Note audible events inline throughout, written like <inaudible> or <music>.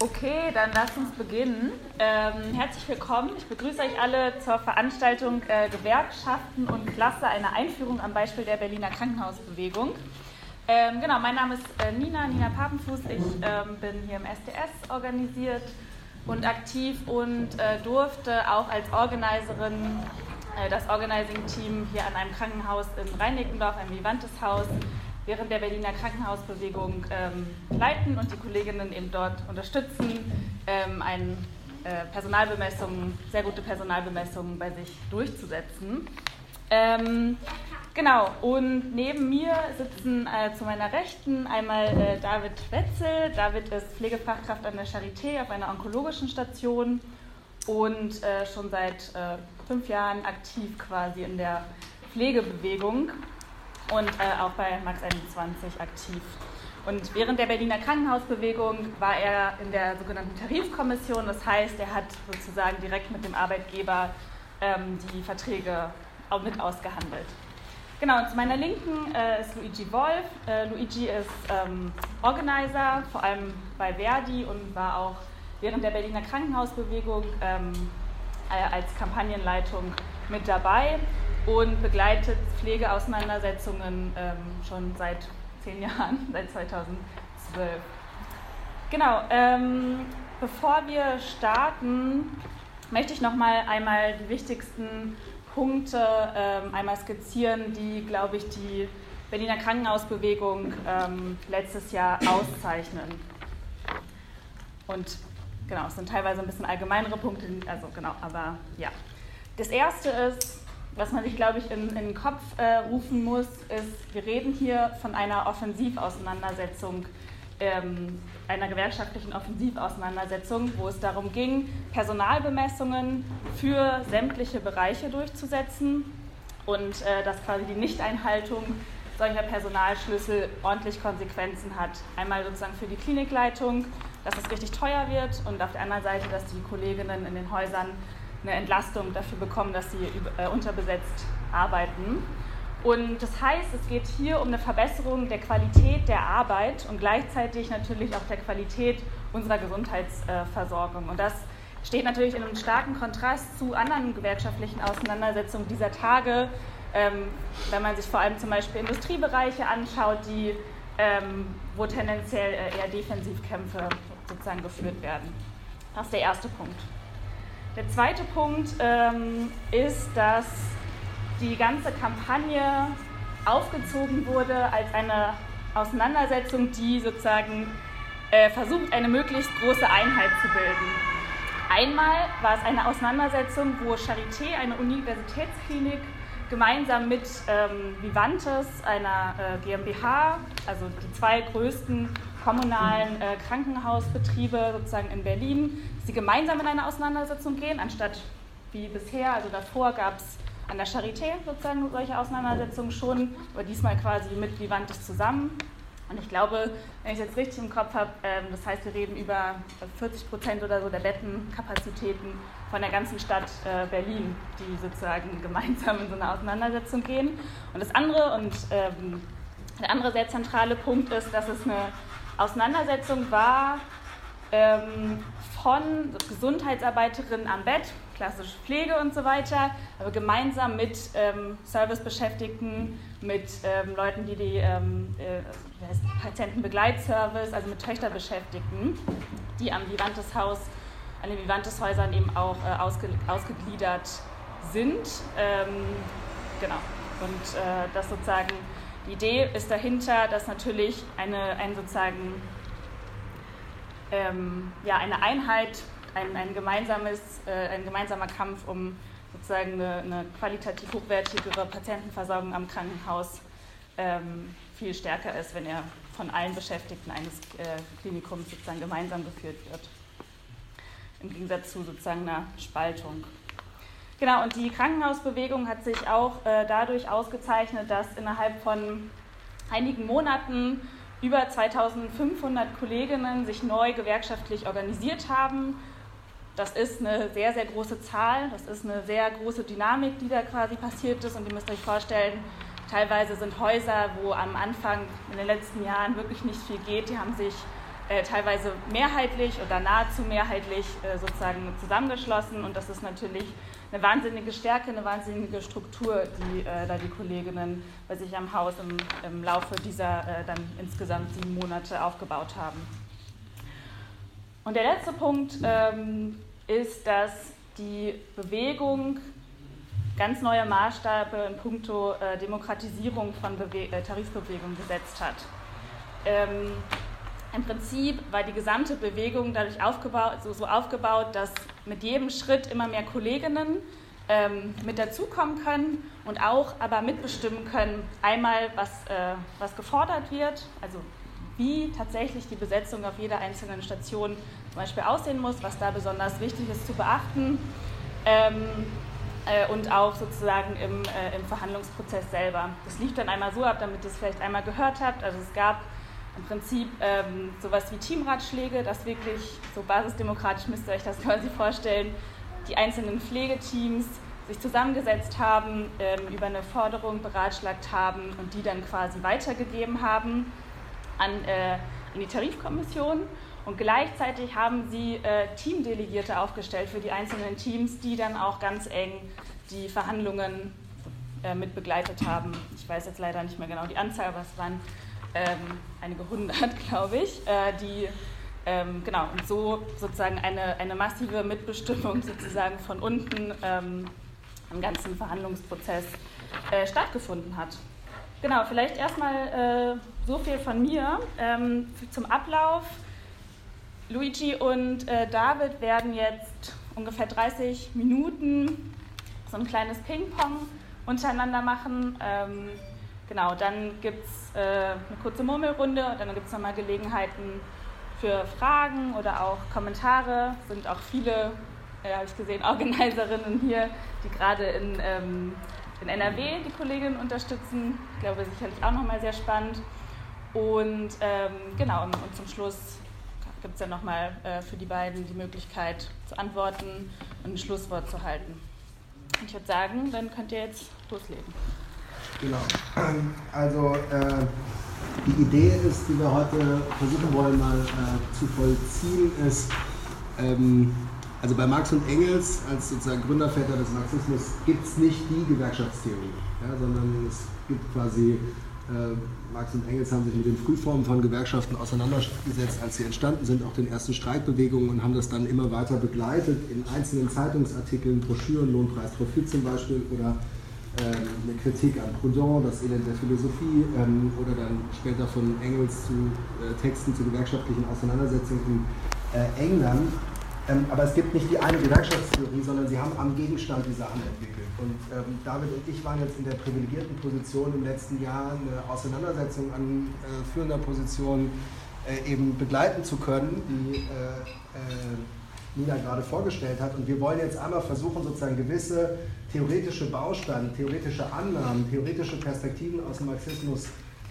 Okay, dann lasst uns beginnen. Ähm, herzlich willkommen. Ich begrüße euch alle zur Veranstaltung äh, Gewerkschaften und Klasse, eine Einführung am Beispiel der Berliner Krankenhausbewegung. Ähm, genau, mein Name ist äh, Nina, Nina Papenfuß. Ich ähm, bin hier im SDS organisiert und aktiv und äh, durfte auch als Organiserin äh, das Organizing-Team hier an einem Krankenhaus in Reinickendorf, ein Vivantes Haus, während der Berliner Krankenhausbewegung ähm, leiten und die Kolleginnen eben dort unterstützen, ähm, eine äh, Personalbemessung, sehr gute Personalbemessungen bei sich durchzusetzen. Ähm, genau, und neben mir sitzen äh, zu meiner Rechten einmal äh, David Wetzel. David ist Pflegefachkraft an der Charité auf einer onkologischen Station und äh, schon seit äh, fünf Jahren aktiv quasi in der Pflegebewegung und äh, auch bei Max 21 aktiv. Und während der Berliner Krankenhausbewegung war er in der sogenannten Tarifkommission. Das heißt, er hat sozusagen direkt mit dem Arbeitgeber ähm, die Verträge auch mit ausgehandelt. Genau, und zu meiner Linken äh, ist Luigi Wolf. Äh, Luigi ist ähm, Organizer, vor allem bei Verdi und war auch während der Berliner Krankenhausbewegung ähm, äh, als Kampagnenleitung mit dabei und begleitet Pflegeauseinandersetzungen ähm, schon seit zehn Jahren, <laughs> seit 2012. Genau, ähm, bevor wir starten, möchte ich noch mal einmal die wichtigsten Punkte ähm, einmal skizzieren, die, glaube ich, die Berliner Krankenhausbewegung ähm, letztes Jahr auszeichnen. Und genau, es sind teilweise ein bisschen allgemeinere Punkte, also genau, aber ja. Das erste ist, was man sich, glaube ich, in, in den Kopf äh, rufen muss, ist, wir reden hier von einer Offensivauseinandersetzung, ähm, einer gewerkschaftlichen Offensivauseinandersetzung, wo es darum ging, Personalbemessungen für sämtliche Bereiche durchzusetzen und äh, dass quasi die Nichteinhaltung solcher Personalschlüssel ordentlich Konsequenzen hat. Einmal sozusagen für die Klinikleitung, dass es richtig teuer wird und auf der anderen Seite, dass die Kolleginnen in den Häusern eine Entlastung dafür bekommen, dass sie äh, unterbesetzt arbeiten. Und das heißt, es geht hier um eine Verbesserung der Qualität der Arbeit und gleichzeitig natürlich auch der Qualität unserer Gesundheitsversorgung. Und das steht natürlich in einem starken Kontrast zu anderen gewerkschaftlichen Auseinandersetzungen dieser Tage, ähm, wenn man sich vor allem zum Beispiel Industriebereiche anschaut, die, ähm, wo tendenziell äh, eher Defensivkämpfe sozusagen geführt werden. Das ist der erste Punkt. Der zweite Punkt ähm, ist, dass die ganze Kampagne aufgezogen wurde als eine Auseinandersetzung, die sozusagen äh, versucht, eine möglichst große Einheit zu bilden. Einmal war es eine Auseinandersetzung, wo Charité, eine Universitätsklinik, gemeinsam mit ähm, Vivantes, einer äh, GmbH, also die zwei größten kommunalen äh, Krankenhausbetriebe sozusagen in Berlin, sie gemeinsam in eine Auseinandersetzung gehen, anstatt wie bisher, also davor gab es an der Charité sozusagen solche Auseinandersetzungen schon, aber diesmal quasi mit Vivantes zusammen. Und ich glaube, wenn ich es jetzt richtig im Kopf habe, ähm, das heißt, wir reden über 40 Prozent oder so der Bettenkapazitäten von der ganzen Stadt äh, Berlin, die sozusagen <laughs> gemeinsam in so eine Auseinandersetzung gehen. Und das andere und ähm, der andere sehr zentrale Punkt ist, dass es eine Auseinandersetzung war ähm, von Gesundheitsarbeiterinnen am Bett, klassische Pflege und so weiter, aber gemeinsam mit ähm, Servicebeschäftigten, mit ähm, Leuten, die die ähm, äh, Patientenbegleitservice, also mit Töchterbeschäftigten, die am Vivantes Haus, an den Vivantes Häusern eben auch äh, ausge, ausgegliedert sind. Ähm, genau. Und äh, das sozusagen die Idee ist dahinter, dass natürlich eine, ein sozusagen ähm, ja, eine Einheit, ein, ein, gemeinsames, äh, ein gemeinsamer Kampf um sozusagen eine, eine, qualitativ hochwertigere Patientenversorgung am Krankenhaus ähm, viel stärker ist, wenn er von allen Beschäftigten eines äh, Klinikums sozusagen gemeinsam geführt wird. Im Gegensatz zu sozusagen einer Spaltung. Genau, und die Krankenhausbewegung hat sich auch äh, dadurch ausgezeichnet, dass innerhalb von einigen Monaten über 2500 Kolleginnen sich neu gewerkschaftlich organisiert haben. Das ist eine sehr, sehr große Zahl, das ist eine sehr große Dynamik, die da quasi passiert ist. Und ihr müsst euch vorstellen, teilweise sind Häuser, wo am Anfang in den letzten Jahren wirklich nicht viel geht, die haben sich äh, teilweise mehrheitlich oder nahezu mehrheitlich äh, sozusagen zusammengeschlossen. Und das ist natürlich eine wahnsinnige Stärke, eine wahnsinnige Struktur, die äh, da die Kolleginnen bei sich am Haus im, im Laufe dieser äh, dann insgesamt sieben Monate aufgebaut haben. Und der letzte Punkt ähm, ist, dass die Bewegung ganz neue Maßstabe in puncto äh, Demokratisierung von Bewe Tarifbewegungen gesetzt hat. Ähm, Im Prinzip war die gesamte Bewegung dadurch aufgebaut, so, so aufgebaut, dass mit jedem Schritt immer mehr Kolleginnen ähm, mit dazukommen können und auch aber mitbestimmen können, einmal was, äh, was gefordert wird, also wie tatsächlich die Besetzung auf jeder einzelnen Station zum Beispiel aussehen muss, was da besonders wichtig ist zu beachten. Ähm, äh, und auch sozusagen im, äh, im Verhandlungsprozess selber. Das lief dann einmal so ab, damit ihr es vielleicht einmal gehört habt. Also es gab im Prinzip ähm, sowas wie Teamratschläge, das wirklich so basisdemokratisch müsst ihr euch das <laughs> quasi vorstellen, die einzelnen Pflegeteams sich zusammengesetzt haben, ähm, über eine Forderung beratschlagt haben und die dann quasi weitergegeben haben an, äh, in die Tarifkommission. Und gleichzeitig haben sie äh, Teamdelegierte aufgestellt für die einzelnen Teams, die dann auch ganz eng die Verhandlungen äh, mit begleitet haben. Ich weiß jetzt leider nicht mehr genau die Anzahl, aber es waren ähm, einige hundert, <laughs> glaube ich, äh, die ähm, genau und so sozusagen eine, eine massive Mitbestimmung sozusagen von unten ähm, im ganzen Verhandlungsprozess äh, stattgefunden hat. Genau, vielleicht erstmal äh, so viel von mir ähm, zum Ablauf. Luigi und äh, David werden jetzt ungefähr 30 Minuten so ein kleines Ping-Pong untereinander machen. Genau, dann gibt es äh, eine kurze Murmelrunde und dann gibt es nochmal Gelegenheiten für Fragen oder auch Kommentare. Sind auch viele, äh, habe ich gesehen, <laughs> Organiserinnen hier, die gerade in, ähm, in NRW die Kolleginnen unterstützen. Ich glaube, sicherlich auch nochmal sehr spannend. Und ähm, genau, und zum Schluss gibt es ja nochmal äh, für die beiden die Möglichkeit zu antworten und ein Schlusswort zu halten. Und ich würde sagen, dann könnt ihr jetzt loslegen. Genau. Also äh, die Idee ist, die wir heute versuchen wollen mal äh, zu vollziehen, ist, ähm, also bei Marx und Engels als sozusagen Gründerväter des Marxismus gibt es nicht die Gewerkschaftstheorie, ja, sondern es gibt quasi äh, Marx und Engels haben sich mit den Frühformen von Gewerkschaften auseinandergesetzt, als sie entstanden sind, auch den ersten Streikbewegungen und haben das dann immer weiter begleitet in einzelnen Zeitungsartikeln, Broschüren, Lohnpreis Profit zum Beispiel oder eine Kritik an Proudhon, das Elend der Philosophie ähm, oder dann später von Engels zu äh, Texten zu gewerkschaftlichen Auseinandersetzungen in äh, England. Ähm, aber es gibt nicht die eine Gewerkschaftstheorie, sondern sie haben am Gegenstand die Sachen entwickelt. Und ähm, David und ich waren jetzt in der privilegierten Position im letzten Jahr eine Auseinandersetzung an äh, führender Position eben begleiten zu können, die Nina gerade vorgestellt hat. Und wir wollen jetzt einmal versuchen, sozusagen gewisse theoretische Bausteine, theoretische Annahmen, theoretische Perspektiven aus dem Marxismus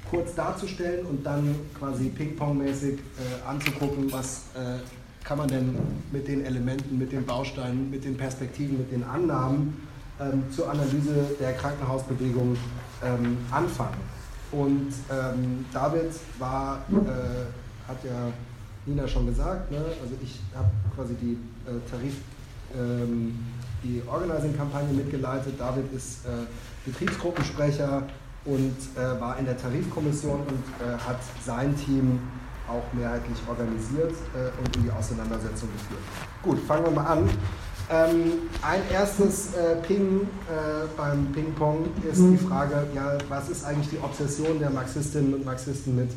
kurz darzustellen und dann quasi ping-pong-mäßig äh, anzugucken, was äh, kann man denn mit den Elementen, mit den Bausteinen, mit den Perspektiven, mit den Annahmen ähm, zur Analyse der Krankenhausbewegung ähm, anfangen. Und ähm, David war, äh, hat ja Nina schon gesagt, ne? also ich habe quasi die äh, Tarif, ähm, die Organizing-Kampagne mitgeleitet. David ist äh, Betriebsgruppensprecher und äh, war in der Tarifkommission und äh, hat sein Team auch mehrheitlich organisiert äh, und in die Auseinandersetzung geführt. Gut, fangen wir mal an. Ähm, ein erstes äh, Ping beim Ping-Pong ist die Frage, ja, was ist eigentlich die Obsession der Marxistinnen und Marxisten mit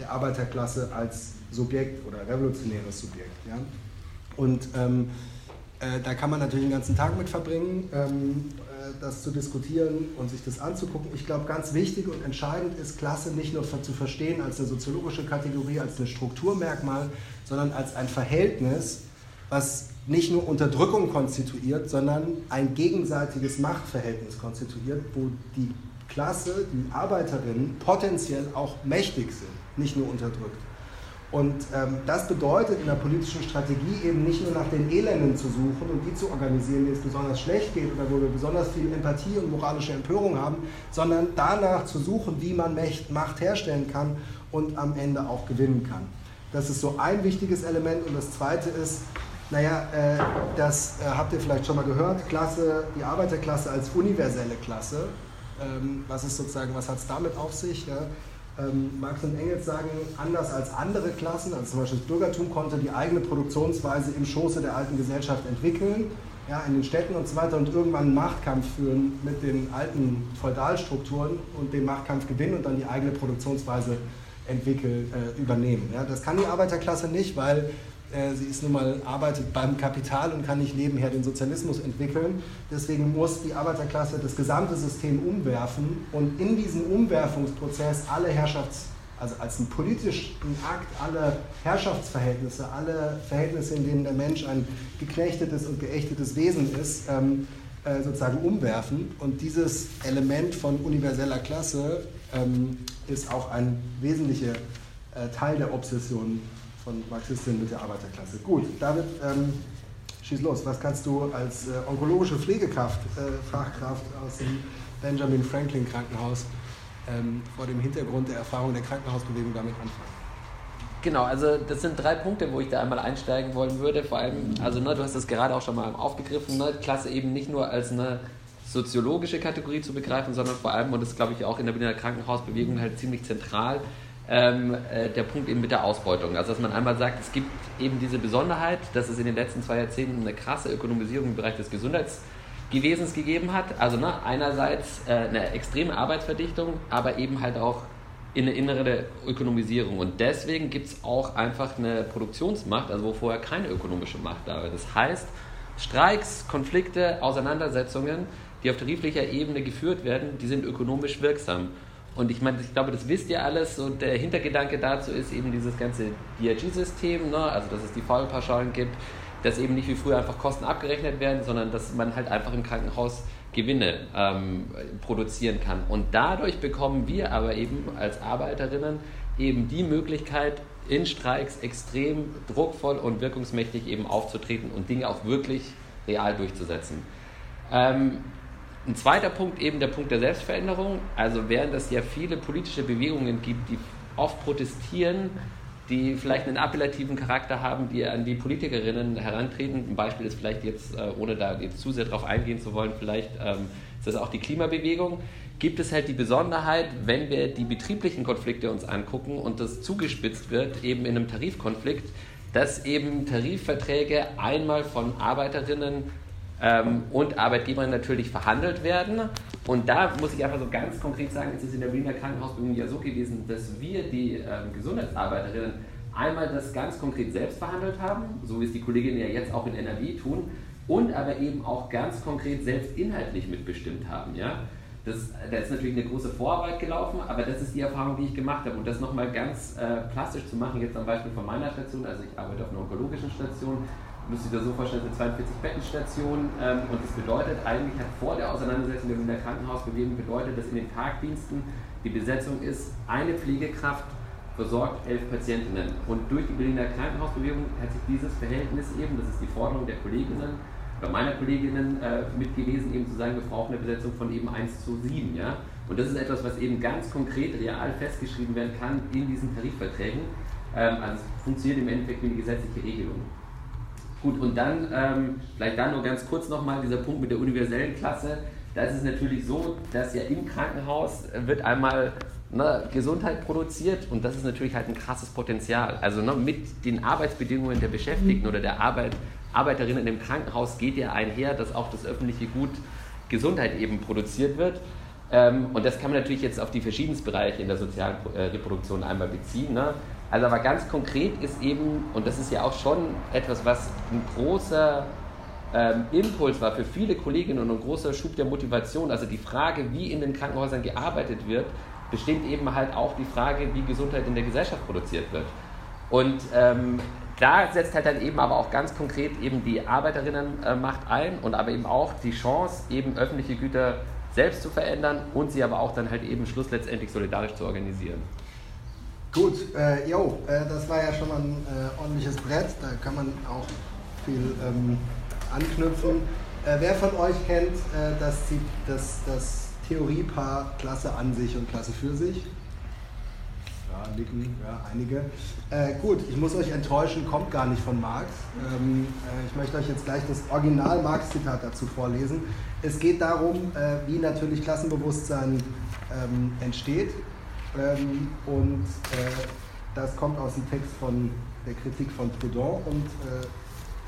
der Arbeiterklasse als Subjekt oder revolutionäres Subjekt? Ja? Und ähm, äh, da kann man natürlich den ganzen Tag mit verbringen, ähm, äh, das zu diskutieren und sich das anzugucken. Ich glaube, ganz wichtig und entscheidend ist Klasse nicht nur zu verstehen als eine soziologische Kategorie, als ein Strukturmerkmal, sondern als ein Verhältnis, was nicht nur Unterdrückung konstituiert, sondern ein gegenseitiges Machtverhältnis konstituiert, wo die Klasse, die Arbeiterinnen potenziell auch mächtig sind, nicht nur unterdrückt. Und ähm, das bedeutet in der politischen Strategie eben nicht nur nach den Elenden zu suchen und die zu organisieren, denen es besonders schlecht geht oder wo wir besonders viel Empathie und moralische Empörung haben, sondern danach zu suchen, wie man Macht herstellen kann und am Ende auch gewinnen kann. Das ist so ein wichtiges Element. Und das zweite ist, naja, äh, das äh, habt ihr vielleicht schon mal gehört, Klasse, die Arbeiterklasse als universelle Klasse. Ähm, was ist sozusagen, was hat es damit auf sich? Ja? Ähm, Marx und Engels sagen, anders als andere Klassen, also zum Beispiel das Bürgertum konnte die eigene Produktionsweise im Schoße der alten Gesellschaft entwickeln, ja, in den Städten und so weiter und irgendwann einen Machtkampf führen mit den alten Feudalstrukturen und den Machtkampf gewinnen und dann die eigene Produktionsweise entwickeln, äh, übernehmen. Ja, das kann die Arbeiterklasse nicht, weil sie ist nun mal, arbeitet beim Kapital und kann nicht nebenher den Sozialismus entwickeln. Deswegen muss die Arbeiterklasse das gesamte System umwerfen und in diesem Umwerfungsprozess alle Herrschafts- also als einen politischen Akt alle Herrschaftsverhältnisse, alle Verhältnisse, in denen der Mensch ein geknechtetes und geächtetes Wesen ist, ähm, äh, sozusagen umwerfen. Und dieses Element von universeller Klasse ähm, ist auch ein wesentlicher äh, Teil der Obsession von Marxistinnen mit der Arbeiterklasse. Gut, David, ähm, schieß los. Was kannst du als äh, onkologische Pflegekraft, äh, Fachkraft aus dem Benjamin Franklin Krankenhaus ähm, vor dem Hintergrund der Erfahrung der Krankenhausbewegung damit anfangen? Genau, also das sind drei Punkte, wo ich da einmal einsteigen wollen würde. Vor allem, also ne, du hast das gerade auch schon mal aufgegriffen, ne, Klasse eben nicht nur als eine soziologische Kategorie zu begreifen, sondern vor allem, und das glaube ich auch in der Berliner Krankenhausbewegung halt ziemlich zentral, ähm, äh, der Punkt eben mit der Ausbeutung. Also dass man einmal sagt, es gibt eben diese Besonderheit, dass es in den letzten zwei Jahrzehnten eine krasse Ökonomisierung im Bereich des Gesundheitsgewesens gegeben hat. Also ne, einerseits äh, eine extreme Arbeitsverdichtung, aber eben halt auch in eine innere Ökonomisierung. Und deswegen gibt es auch einfach eine Produktionsmacht, also wo vorher keine ökonomische Macht da war. Das heißt, Streiks, Konflikte, Auseinandersetzungen, die auf tariflicher Ebene geführt werden, die sind ökonomisch wirksam. Und ich meine, ich glaube, das wisst ihr alles. Und der Hintergedanke dazu ist eben dieses ganze DRG-System, ne? also dass es die Fallpauschalen gibt, dass eben nicht wie früher einfach Kosten abgerechnet werden, sondern dass man halt einfach im Krankenhaus Gewinne ähm, produzieren kann. Und dadurch bekommen wir aber eben als Arbeiterinnen eben die Möglichkeit, in Streiks extrem druckvoll und wirkungsmächtig eben aufzutreten und Dinge auch wirklich real durchzusetzen. Ähm, ein zweiter Punkt eben der Punkt der Selbstveränderung. Also während es ja viele politische Bewegungen gibt, die oft protestieren, die vielleicht einen appellativen Charakter haben, die an die Politikerinnen herantreten. Ein Beispiel ist vielleicht jetzt, äh, ohne da jetzt zu sehr darauf eingehen zu wollen, vielleicht ähm, ist das auch die Klimabewegung. Gibt es halt die Besonderheit, wenn wir die betrieblichen Konflikte uns angucken und das zugespitzt wird, eben in einem Tarifkonflikt, dass eben Tarifverträge einmal von Arbeiterinnen ähm, und Arbeitgebern natürlich verhandelt werden. Und da muss ich einfach so ganz konkret sagen, ist es in der Berliner Krankenhausbewegung ja so gewesen, dass wir, die ähm, Gesundheitsarbeiterinnen, einmal das ganz konkret selbst verhandelt haben, so wie es die Kolleginnen ja jetzt auch in NRW tun, und aber eben auch ganz konkret selbst inhaltlich mitbestimmt haben. Ja? Das, da ist natürlich eine große Vorarbeit gelaufen, aber das ist die Erfahrung, die ich gemacht habe. Und das nochmal ganz äh, plastisch zu machen, jetzt am Beispiel von meiner Station, also ich arbeite auf einer onkologischen Station, müsst ihr dir so vorstellen, eine 42 Bettenstationen ähm, und das bedeutet eigentlich, hat vor der Auseinandersetzung mit der Krankenhausbewegung bedeutet, dass in den Tagdiensten die Besetzung ist, eine Pflegekraft versorgt elf Patientinnen. Und durch die Berliner Krankenhausbewegung hat sich dieses Verhältnis eben, das ist die Forderung der Kolleginnen oder meiner Kolleginnen äh, mit gewesen, eben zu sagen, wir brauchen eine Besetzung von eben 1 zu 7. Ja? Und das ist etwas, was eben ganz konkret real festgeschrieben werden kann in diesen Tarifverträgen. Ähm, also es funktioniert im Endeffekt wie eine gesetzliche Regelung. Gut, und dann, ähm, vielleicht dann nur ganz kurz nochmal dieser Punkt mit der universellen Klasse. Da ist es natürlich so, dass ja im Krankenhaus wird einmal ne, Gesundheit produziert und das ist natürlich halt ein krasses Potenzial. Also ne, mit den Arbeitsbedingungen der Beschäftigten oder der Arbeit, Arbeiterinnen im Krankenhaus geht ja einher, dass auch das öffentliche Gut Gesundheit eben produziert wird. Ähm, und das kann man natürlich jetzt auf die verschiedensten Bereiche in der sozialen äh, Reproduktion einmal beziehen. Ne? Also aber ganz konkret ist eben, und das ist ja auch schon etwas, was ein großer ähm, Impuls war für viele Kolleginnen und ein großer Schub der Motivation, also die Frage, wie in den Krankenhäusern gearbeitet wird, bestimmt eben halt auch die Frage, wie Gesundheit in der Gesellschaft produziert wird. Und ähm, da setzt halt dann eben aber auch ganz konkret eben die Arbeiterinnenmacht ein und aber eben auch die Chance, eben öffentliche Güter selbst zu verändern und sie aber auch dann halt eben schlussletztendlich solidarisch zu organisieren. Gut, äh, jo, äh, das war ja schon mal ein äh, ordentliches Brett, da kann man auch viel ähm, anknüpfen. Äh, wer von euch kennt äh, das, das, das Theoriepaar Klasse an sich und Klasse für sich? Ja, nicken, ja, einige. Äh, gut, ich muss euch enttäuschen, kommt gar nicht von Marx. Ähm, äh, ich möchte euch jetzt gleich das Original Marx-Zitat dazu vorlesen. Es geht darum, wie natürlich Klassenbewusstsein ähm, entsteht. Ähm, und äh, das kommt aus dem Text von der Kritik von Proudhon und äh,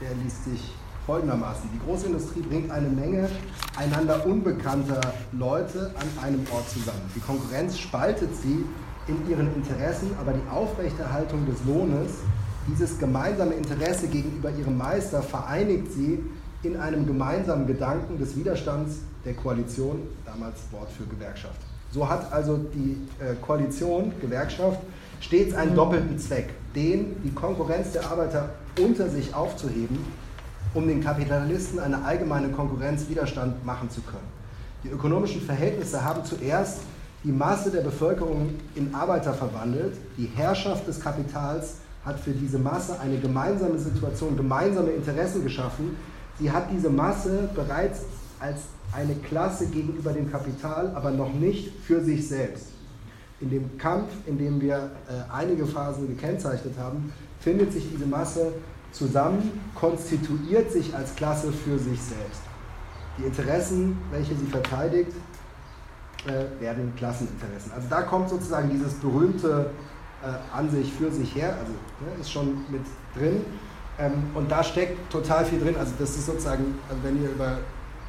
der liest sich folgendermaßen. Die Großindustrie bringt eine Menge einander unbekannter Leute an einem Ort zusammen. Die Konkurrenz spaltet sie in ihren Interessen, aber die Aufrechterhaltung des Lohnes, dieses gemeinsame Interesse gegenüber ihrem Meister vereinigt sie in einem gemeinsamen Gedanken des Widerstands der Koalition, damals Wort für Gewerkschaft. So hat also die äh, Koalition, Gewerkschaft, stets einen doppelten Zweck, den die Konkurrenz der Arbeiter unter sich aufzuheben, um den Kapitalisten eine allgemeine Konkurrenz Widerstand machen zu können. Die ökonomischen Verhältnisse haben zuerst die Masse der Bevölkerung in Arbeiter verwandelt. Die Herrschaft des Kapitals hat für diese Masse eine gemeinsame Situation, gemeinsame Interessen geschaffen. Sie hat diese Masse bereits als eine Klasse gegenüber dem Kapital, aber noch nicht für sich selbst. In dem Kampf, in dem wir äh, einige Phasen gekennzeichnet haben, findet sich diese Masse zusammen, konstituiert sich als Klasse für sich selbst. Die Interessen, welche sie verteidigt, äh, werden Klasseninteressen. Also da kommt sozusagen dieses berühmte äh, an sich für sich her, also ne, ist schon mit drin. Ähm, und da steckt total viel drin. Also das ist sozusagen, also wenn ihr über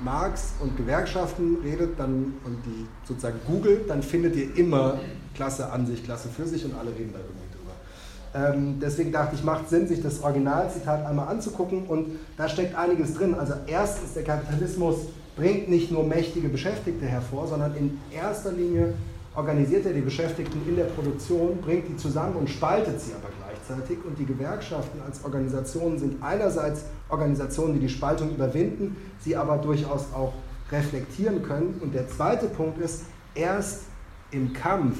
Marx und Gewerkschaften redet dann, und die sozusagen googelt, dann findet ihr immer Klasse an sich, Klasse für sich und alle reden da irgendwie drüber. Ähm, deswegen dachte ich, macht Sinn, sich das Originalzitat einmal anzugucken und da steckt einiges drin. Also erstens, der Kapitalismus bringt nicht nur mächtige Beschäftigte hervor, sondern in erster Linie organisiert er die Beschäftigten in der Produktion, bringt die zusammen und spaltet sie aber gleichzeitig. Und die Gewerkschaften als Organisationen sind einerseits Organisationen, die die Spaltung überwinden, sie aber durchaus auch reflektieren können. Und der zweite Punkt ist, erst im Kampf,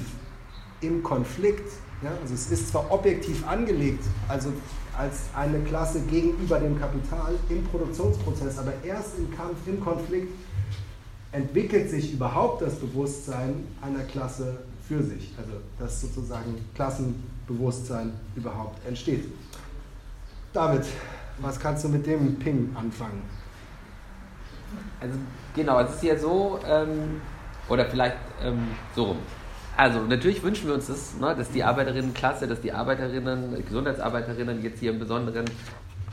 im Konflikt, ja, also es ist zwar objektiv angelegt, also als eine Klasse gegenüber dem Kapital im Produktionsprozess, aber erst im Kampf, im Konflikt entwickelt sich überhaupt das Bewusstsein einer Klasse für sich, also dass sozusagen Klassenbewusstsein überhaupt entsteht. David, was kannst du mit dem Ping anfangen? Also genau, es ist ja so, ähm, oder vielleicht ähm, so rum. Also natürlich wünschen wir uns das, ne, dass die Arbeiterinnenklasse, dass die Arbeiterinnen, Gesundheitsarbeiterinnen jetzt hier im Besonderen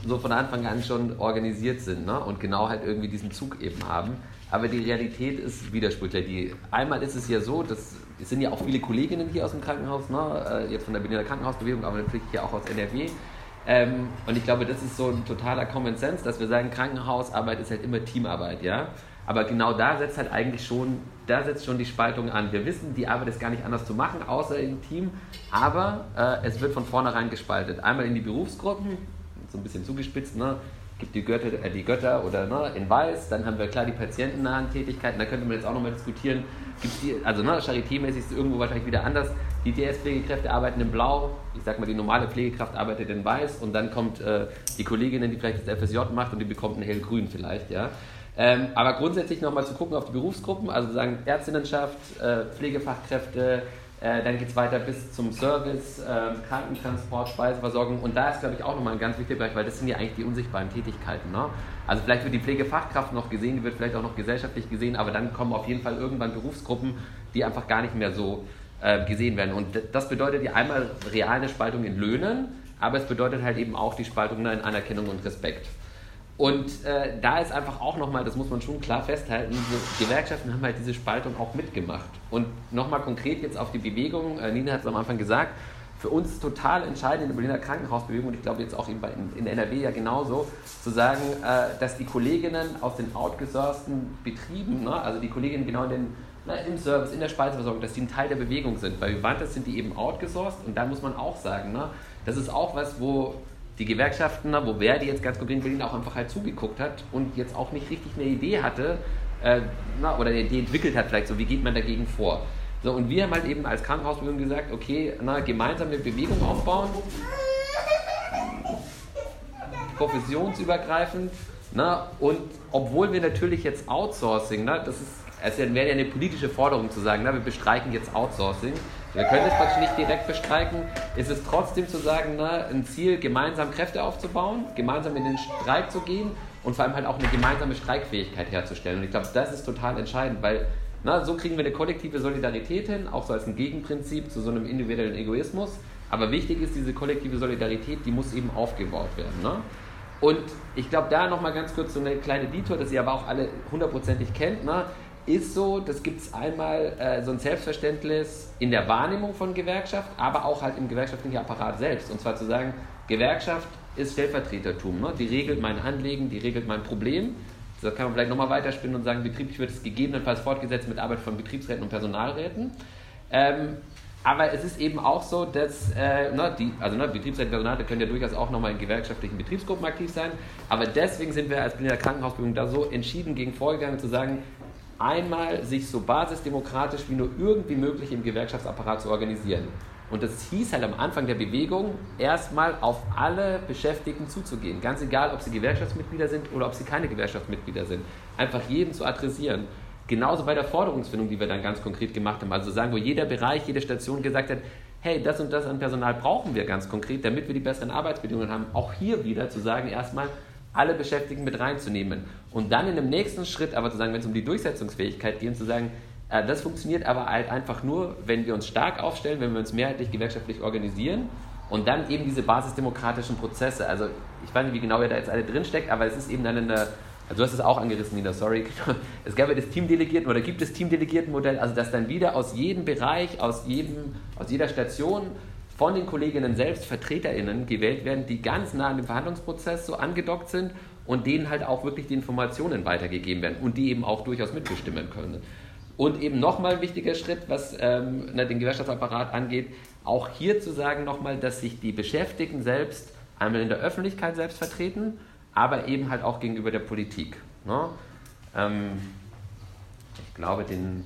so von Anfang an schon organisiert sind ne, und genau halt irgendwie diesen Zug eben haben. Aber die Realität ist widersprüchlich. Die, einmal ist es ja so, dass es sind ja auch viele Kolleginnen hier aus dem Krankenhaus, ne, äh, jetzt von der Berliner Krankenhausbewegung, aber natürlich hier auch aus NRW. Ähm, und ich glaube, das ist so ein totaler Common Sense, dass wir sagen, Krankenhausarbeit ist halt immer Teamarbeit, ja. Aber genau da setzt halt eigentlich schon, da setzt schon die Spaltung an. Wir wissen, die Arbeit ist gar nicht anders zu machen, außer im Team, aber äh, es wird von vornherein gespaltet. Einmal in die Berufsgruppen, so ein bisschen zugespitzt, ne? Gibt die Götter, äh, die Götter oder ne, in Weiß, dann haben wir klar die patientennahen Tätigkeiten, da könnte man jetzt auch nochmal diskutieren, gibt's die, also ne, Charité-mäßig ist es irgendwo wahrscheinlich wieder anders, die DS-Pflegekräfte arbeiten in Blau, ich sag mal, die normale Pflegekraft arbeitet in Weiß und dann kommt äh, die Kollegin, die vielleicht das FSJ macht und die bekommt ein hellgrün vielleicht, ja. Ähm, aber grundsätzlich nochmal zu gucken auf die Berufsgruppen, also sagen Ärztinnenschaft, äh, Pflegefachkräfte, dann geht es weiter bis zum Service, äh, Krankentransport, Speiseversorgung und da ist, glaube ich, auch nochmal ein ganz wichtiger Bereich, weil das sind ja eigentlich die unsichtbaren Tätigkeiten. Ne? Also vielleicht wird die Pflegefachkraft noch gesehen, die wird vielleicht auch noch gesellschaftlich gesehen, aber dann kommen auf jeden Fall irgendwann Berufsgruppen, die einfach gar nicht mehr so äh, gesehen werden. Und das bedeutet ja einmal real eine Spaltung in Löhnen, aber es bedeutet halt eben auch die Spaltung in Anerkennung und Respekt. Und äh, da ist einfach auch nochmal, das muss man schon klar festhalten, die Gewerkschaften haben halt diese Spaltung auch mitgemacht. Und nochmal konkret jetzt auf die Bewegung, äh, Nina hat es am Anfang gesagt, für uns total entscheidend in der Berliner Krankenhausbewegung und ich glaube jetzt auch in, in NRW ja genauso, zu sagen, äh, dass die Kolleginnen aus den outgesourcten Betrieben, ne, also die Kolleginnen genau in den, na, im Service, in der Speiseversorgung, dass die ein Teil der Bewegung sind. Bei Vivantes sind die eben outgesourced und da muss man auch sagen, ne, das ist auch was, wo die Gewerkschaften, wo Verdi jetzt ganz konkret in Berlin auch einfach halt zugeguckt hat und jetzt auch nicht richtig eine Idee hatte, äh, na, oder Idee entwickelt hat, vielleicht so, wie geht man dagegen vor. So, und wir haben halt eben als Krankenhausbewegung gesagt, okay, na, gemeinsam eine Bewegung aufbauen, professionsübergreifend, na, und obwohl wir natürlich jetzt Outsourcing, na, das ist, es wäre ja eine politische Forderung zu sagen, na, wir bestreiken jetzt Outsourcing, Wir können es praktisch nicht direkt bestreiken. Ist trotzdem zu sagen, ne, ein Ziel, gemeinsam Kräfte aufzubauen, gemeinsam in den Streik zu gehen und vor allem halt auch eine gemeinsame Streikfähigkeit herzustellen. Und ich glaube, das ist total entscheidend, weil na, so kriegen wir eine kollektive Solidarität hin, auch so als ein Gegenprinzip zu so einem individuellen Egoismus. Aber wichtig ist, diese kollektive Solidarität, die muss eben aufgebaut werden. Ne? Und ich glaube, da nochmal ganz kurz so eine kleine Detour, dass ihr aber auch alle hundertprozentig kennt, ne? Ist so, das gibt es einmal äh, so ein Selbstverständnis in der Wahrnehmung von Gewerkschaft, aber auch halt im gewerkschaftlichen Apparat selbst. Und zwar zu sagen, Gewerkschaft ist Stellvertretertum. Ne? Die regelt mein Anliegen, die regelt mein Problem. Das kann man vielleicht nochmal weiterspinnen und sagen, betrieblich wird es gegebenenfalls fortgesetzt mit Arbeit von Betriebsräten und Personalräten. Ähm, aber es ist eben auch so, dass äh, ne, die, also ne, Betriebsräte und Personalräte können ja durchaus auch nochmal in gewerkschaftlichen Betriebsgruppen aktiv sein. Aber deswegen sind wir als Berliner Krankenhausbewegung da so entschieden gegen vorgegangen zu sagen, einmal sich so basisdemokratisch wie nur irgendwie möglich im Gewerkschaftsapparat zu organisieren. Und das hieß halt am Anfang der Bewegung, erstmal auf alle Beschäftigten zuzugehen. Ganz egal, ob sie Gewerkschaftsmitglieder sind oder ob sie keine Gewerkschaftsmitglieder sind. Einfach jeden zu adressieren. Genauso bei der Forderungsfindung, die wir dann ganz konkret gemacht haben. Also sagen, wo jeder Bereich, jede Station gesagt hat, hey, das und das an Personal brauchen wir ganz konkret, damit wir die besseren Arbeitsbedingungen haben. Auch hier wieder zu sagen, erstmal alle Beschäftigten mit reinzunehmen. Und dann in dem nächsten Schritt aber zu sagen, wenn es um die Durchsetzungsfähigkeit geht, zu sagen, äh, das funktioniert aber halt einfach nur, wenn wir uns stark aufstellen, wenn wir uns mehrheitlich gewerkschaftlich organisieren und dann eben diese basisdemokratischen Prozesse. Also ich weiß nicht, wie genau ihr da jetzt alle drinsteckt, aber es ist eben dann eine, also du hast es auch angerissen, Nina, sorry. <laughs> Es gab ja das Teamdelegierten oder gibt es Teamdelegierten-Modell, also dass dann wieder aus jedem Bereich, aus, jedem, aus jeder Station von den Kolleginnen selbst VertreterInnen gewählt werden, die ganz nah an dem Verhandlungsprozess so angedockt sind und denen halt auch wirklich die Informationen weitergegeben werden und die eben auch durchaus mitbestimmen können. Und eben nochmal ein wichtiger Schritt, was ähm, den Gewerkschaftsapparat angeht, auch hier zu sagen nochmal, dass sich die Beschäftigten selbst einmal in der Öffentlichkeit selbst vertreten, aber eben halt auch gegenüber der Politik. Ne? Ähm, ich glaube, den.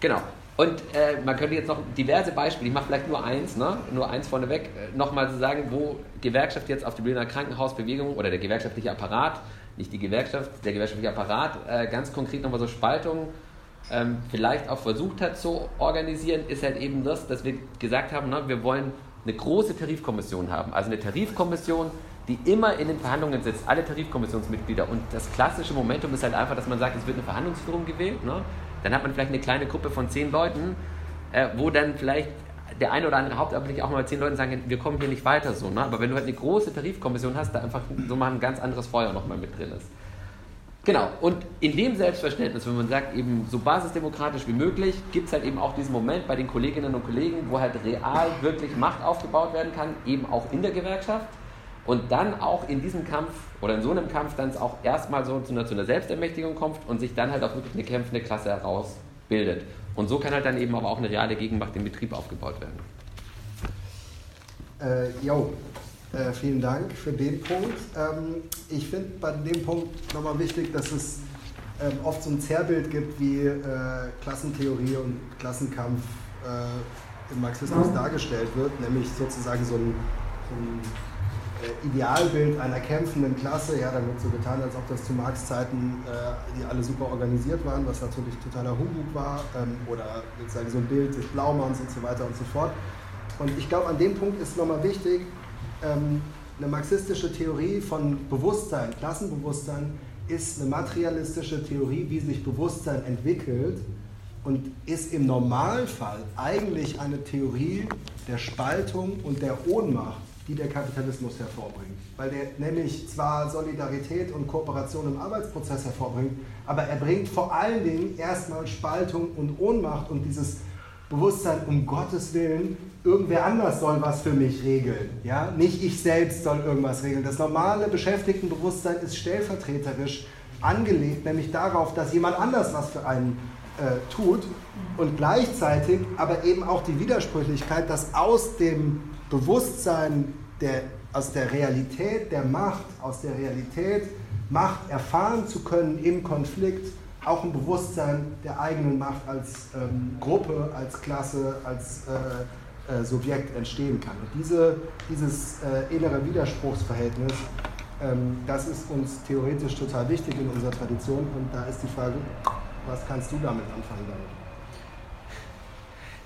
Genau. Und äh, man könnte jetzt noch diverse Beispiele, ich mache vielleicht nur eins, ne? nur eins vorneweg, äh, nochmal zu sagen, wo Gewerkschaft jetzt auf die Berliner Krankenhausbewegung oder der gewerkschaftliche Apparat nicht die Gewerkschaft, der gewerkschaftliche Apparat, äh, ganz konkret nochmal so Spaltungen ähm, vielleicht auch versucht hat zu organisieren, ist halt eben das, dass wir gesagt haben, ne, wir wollen eine große Tarifkommission haben. Also eine Tarifkommission, die immer in den Verhandlungen sitzt, alle Tarifkommissionsmitglieder. Und das klassische Momentum ist halt einfach, dass man sagt, es wird eine Verhandlungsführung gewählt. Ne? Dann hat man vielleicht eine kleine Gruppe von zehn Leuten, äh, wo dann vielleicht der eine oder andere Hauptamtliche auch mal zehn Leuten sagen, wir kommen hier nicht weiter so. Ne? Aber wenn du halt eine große Tarifkommission hast, da einfach so mal ein ganz anderes Feuer nochmal mit drin ist. Genau, und in dem Selbstverständnis, wenn man sagt, eben so basisdemokratisch wie möglich, gibt es halt eben auch diesen Moment bei den Kolleginnen und Kollegen, wo halt real wirklich Macht aufgebaut werden kann, eben auch in der Gewerkschaft. Und dann auch in diesem Kampf oder in so einem Kampf dann auch erstmal so zu einer, zu einer Selbstermächtigung kommt und sich dann halt auch wirklich eine kämpfende Klasse herausbildet. Und so kann halt dann eben aber auch eine reale Gegenmacht im Betrieb aufgebaut werden. Äh, jo, äh, vielen Dank für den Punkt. Ähm, ich finde bei dem Punkt nochmal wichtig, dass es ähm, oft so ein Zerrbild gibt, wie äh, Klassentheorie und Klassenkampf äh, im Marxismus dargestellt wird, nämlich sozusagen so ein, so ein Idealbild einer kämpfenden Klasse, ja, dann wird so getan, als ob das zu Marx-Zeiten äh, die alle super organisiert waren, was natürlich totaler Humbug war, ähm, oder sozusagen so ein Bild des Blaumanns und so weiter und so fort. Und ich glaube, an dem Punkt ist nochmal wichtig, ähm, eine marxistische Theorie von Bewusstsein, Klassenbewusstsein, ist eine materialistische Theorie, wie sich Bewusstsein entwickelt und ist im Normalfall eigentlich eine Theorie der Spaltung und der Ohnmacht die der Kapitalismus hervorbringt. Weil der nämlich zwar Solidarität und Kooperation im Arbeitsprozess hervorbringt, aber er bringt vor allen Dingen erstmal Spaltung und Ohnmacht und dieses Bewusstsein, um Gottes Willen, irgendwer anders soll was für mich regeln. Ja? Nicht ich selbst soll irgendwas regeln. Das normale Beschäftigtenbewusstsein ist stellvertreterisch angelegt, nämlich darauf, dass jemand anders was für einen äh, tut und gleichzeitig aber eben auch die Widersprüchlichkeit, dass aus dem Bewusstsein der, aus der Realität der Macht, aus der Realität Macht erfahren zu können im Konflikt, auch ein Bewusstsein der eigenen Macht als ähm, Gruppe, als Klasse, als äh, äh, Subjekt entstehen kann. Und diese, dieses äh, innere Widerspruchsverhältnis, ähm, das ist uns theoretisch total wichtig in unserer Tradition. Und da ist die Frage, was kannst du damit anfangen damit?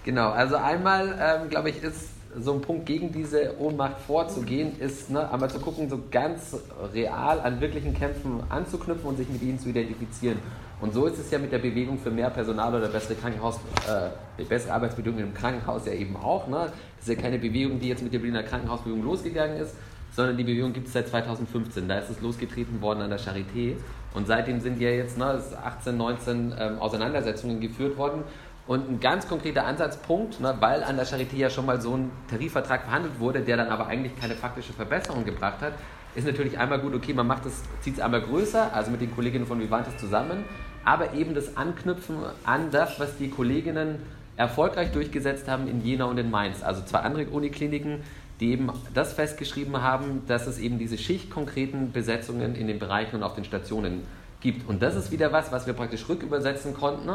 Genau, also einmal, ähm, glaube ich, ist so ein Punkt gegen diese Ohnmacht vorzugehen, ist ne, einmal zu gucken, so ganz real an wirklichen Kämpfen anzuknüpfen und sich mit ihnen zu identifizieren. Und so ist es ja mit der Bewegung für mehr Personal oder bessere Krankenhaus, äh, bessere Arbeitsbedingungen im Krankenhaus ja eben auch. Ne? Das ist ja keine Bewegung, die jetzt mit der Berliner Krankenhausbewegung losgegangen ist, sondern die Bewegung gibt es seit 2015. Da ist es losgetreten worden an der Charité. Und seitdem sind ja jetzt ne, 18, 19 ähm, Auseinandersetzungen geführt worden. Und ein ganz konkreter Ansatzpunkt, ne, weil an der Charité ja schon mal so ein Tarifvertrag verhandelt wurde, der dann aber eigentlich keine faktische Verbesserung gebracht hat, ist natürlich einmal gut, okay, man macht es, zieht es einmal größer, also mit den Kolleginnen von Vivantes zusammen, aber eben das Anknüpfen an das, was die Kolleginnen erfolgreich durchgesetzt haben in Jena und in Mainz. Also zwei andere Unikliniken, die eben das festgeschrieben haben, dass es eben diese schichtkonkreten Besetzungen in den Bereichen und auf den Stationen gibt. Und das ist wieder was, was wir praktisch rückübersetzen konnten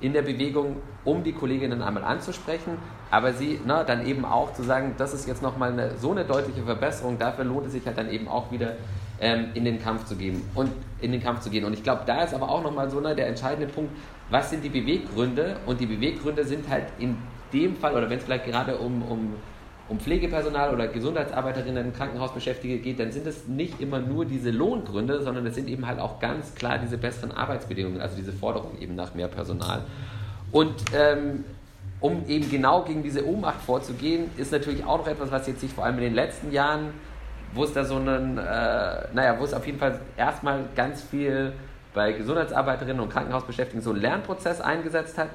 in der Bewegung, um die Kolleginnen einmal anzusprechen, aber sie na, dann eben auch zu sagen, das ist jetzt nochmal eine, so eine deutliche Verbesserung, dafür lohnt es sich halt dann eben auch wieder ähm, in den Kampf zu geben und in den Kampf zu gehen. Und ich glaube, da ist aber auch nochmal so ne, der entscheidende Punkt, was sind die Beweggründe? Und die Beweggründe sind halt in dem Fall, oder wenn es vielleicht gerade um, um um Pflegepersonal oder Gesundheitsarbeiterinnen, Krankenhausbeschäftigte geht, dann sind es nicht immer nur diese Lohngründe, sondern es sind eben halt auch ganz klar diese besseren Arbeitsbedingungen, also diese Forderung eben nach mehr Personal. Und ähm, um eben genau gegen diese Ohnmacht vorzugehen, ist natürlich auch noch etwas, was jetzt sich vor allem in den letzten Jahren, wo es da so einen, äh, naja, wo es auf jeden Fall erstmal ganz viel bei Gesundheitsarbeiterinnen und Krankenhausbeschäftigten so einen Lernprozess eingesetzt hat,